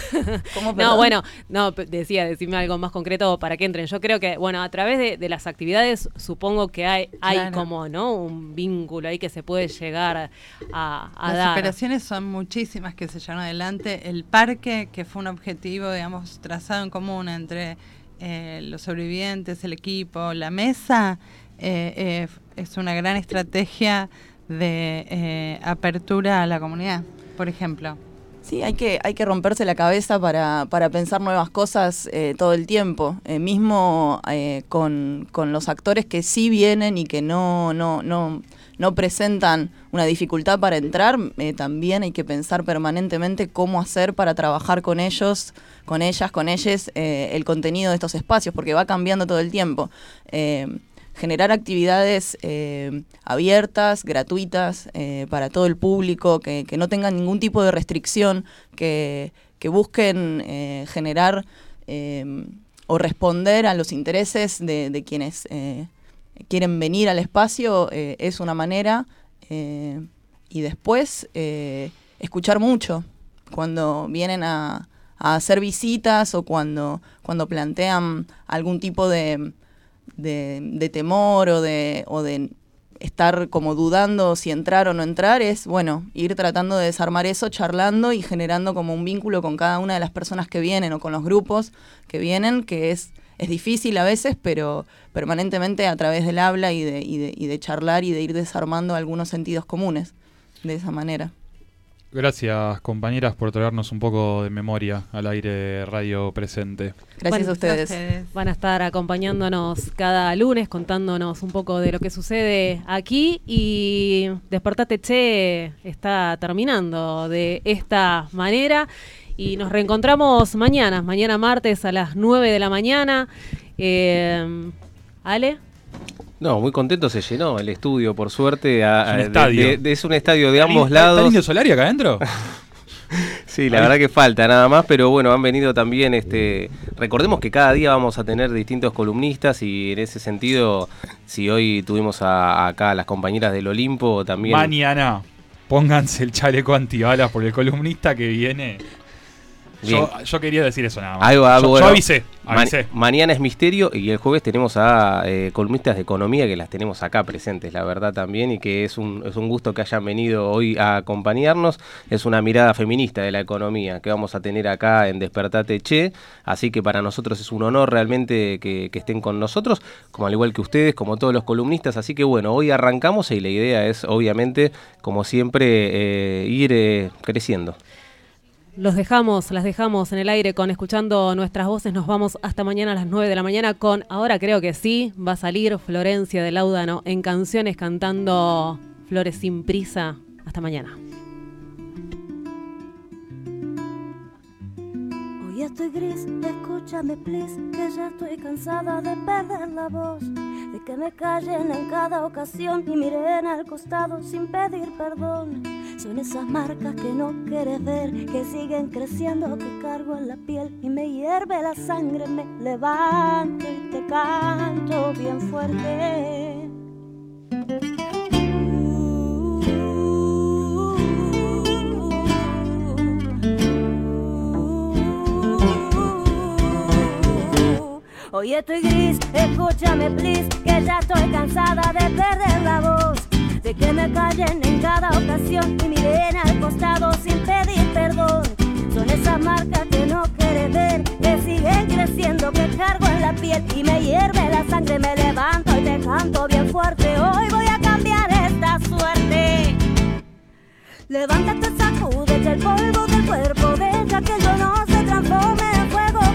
no, bueno, no, decía, decime algo más concreto para que entren. Yo creo que, bueno, a través de, de las actividades supongo que hay, hay claro. como, ¿no? Un vínculo ahí que se puede llegar a, a las dar. Las operaciones son muchísimas que se llevan adelante. El parque, que fue un objetivo, digamos, trazado en común entre eh, los sobrevivientes, el equipo, la mesa, eh, eh, es una gran estrategia de eh, apertura a la comunidad, por ejemplo. Sí, hay que, hay que romperse la cabeza para, para pensar nuevas cosas eh, todo el tiempo. Eh, mismo con, con, los actores que sí vienen y que no, no, no, no presentan una dificultad para entrar, también hay que pensar permanentemente cómo hacer para trabajar con ellos, con ellas, con ellos, eh, el contenido de estos espacios, porque va cambiando todo el tiempo generar actividades eh, abiertas, gratuitas, eh, para todo el público, que, no tengan ningún tipo de restricción, que, que busquen eh, generar o responder a los intereses de, de quienes quieren venir al espacio, es una manera. y después escuchar mucho cuando vienen a, a hacer visitas o cuando, cuando plantean algún tipo de de, de, temor o de, o de estar como dudando si entrar o no entrar, es, bueno, ir tratando de desarmar eso, charlando y generando como un vínculo con cada una de las personas que vienen o con los grupos que vienen, que es, es difícil a veces, pero permanentemente a través del habla y de, y de, y de charlar y de ir desarmando algunos sentidos comunes de esa manera. Gracias, compañeras, por traernos un poco de memoria al aire radio presente. Gracias bueno, a, ustedes. a ustedes. Van a estar acompañándonos cada lunes, contándonos un poco de lo que sucede aquí. Y Despertate Che está terminando de esta manera. Y nos reencontramos mañana, mañana martes a las 9 de la mañana. Eh, Ale. No, muy contento se llenó el estudio, por suerte. A, es un estadio. De, de, es un estadio de ambos lados. ¿Está Indio Solari acá adentro? sí, la verdad que falta nada más, pero bueno, han venido también, este, recordemos que cada día vamos a tener distintos columnistas y en ese sentido, si hoy tuvimos a, a acá a las compañeras del Olimpo también... Mañana, pónganse el chaleco antibalas porque el columnista que viene yo, yo, quería decir eso nada más. Yo, bueno, yo, avisé, avisé. Ma mañana es misterio y el jueves tenemos a eh, columnistas de economía que las tenemos acá presentes, la verdad también, y que es un, es un gusto que hayan venido hoy a acompañarnos. Es una mirada feminista de la economía que vamos a tener acá en Despertate Che, así que para nosotros es un honor realmente que, que estén con nosotros, como al igual que ustedes, como todos los columnistas. Así que bueno, hoy arrancamos y la idea es obviamente, como siempre, eh, ir eh, creciendo. Los dejamos, las dejamos en el aire con escuchando nuestras voces. Nos vamos hasta mañana a las 9 de la mañana con, ahora creo que sí, va a salir Florencia de Laudano en canciones cantando Flores sin prisa. Hasta mañana. Estoy gris, escúchame please, que ya estoy cansada de perder la voz, de que me callen en cada ocasión y miren al costado sin pedir perdón Son esas marcas que no quieres ver, que siguen creciendo, que cargo en la piel y me hierve la sangre, me levanto y te canto bien fuerte. Hoy estoy gris, escúchame please, que ya estoy cansada de perder la voz, de que me callen en cada ocasión y miren al costado sin pedir perdón. Son esas marcas que no quieres ver, que siguen creciendo, que cargo en la piel y me hierve la sangre, me levanto y te canto bien fuerte. Hoy voy a cambiar esta suerte. Levántate, sacúdete el polvo del cuerpo, deja que el dolor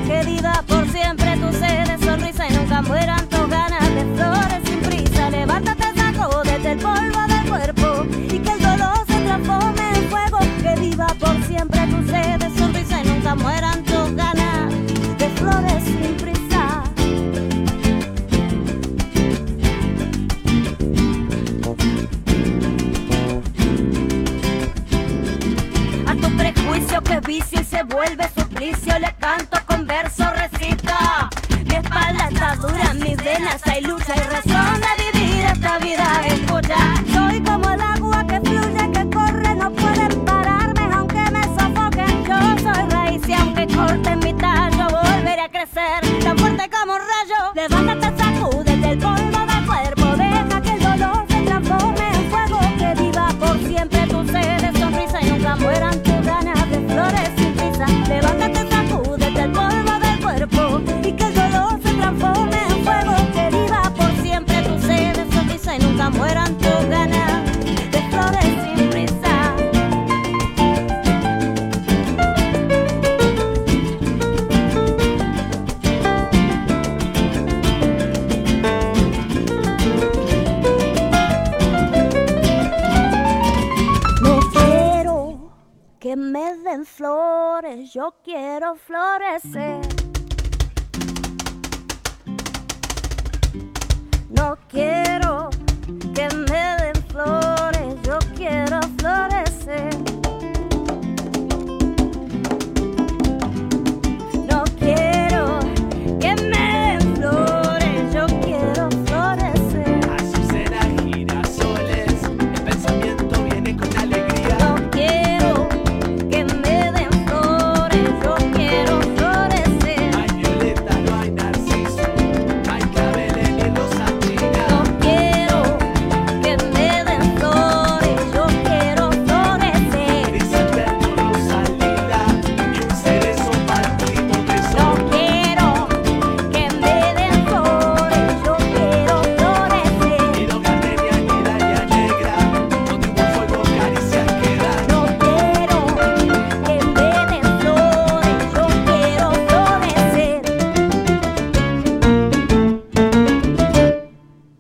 que viva por siempre tu sed de sonrisa y nunca mueran tus ganas de flores sin prisa. Levántate, sacúdete el polvo del cuerpo y que el dolor se transforme en fuego, que viva por siempre tu sed de sonrisa y nunca mueran vuelve suplicio Le canto con verso recita Mi espalda está dura, mis venas hay lucha y razón de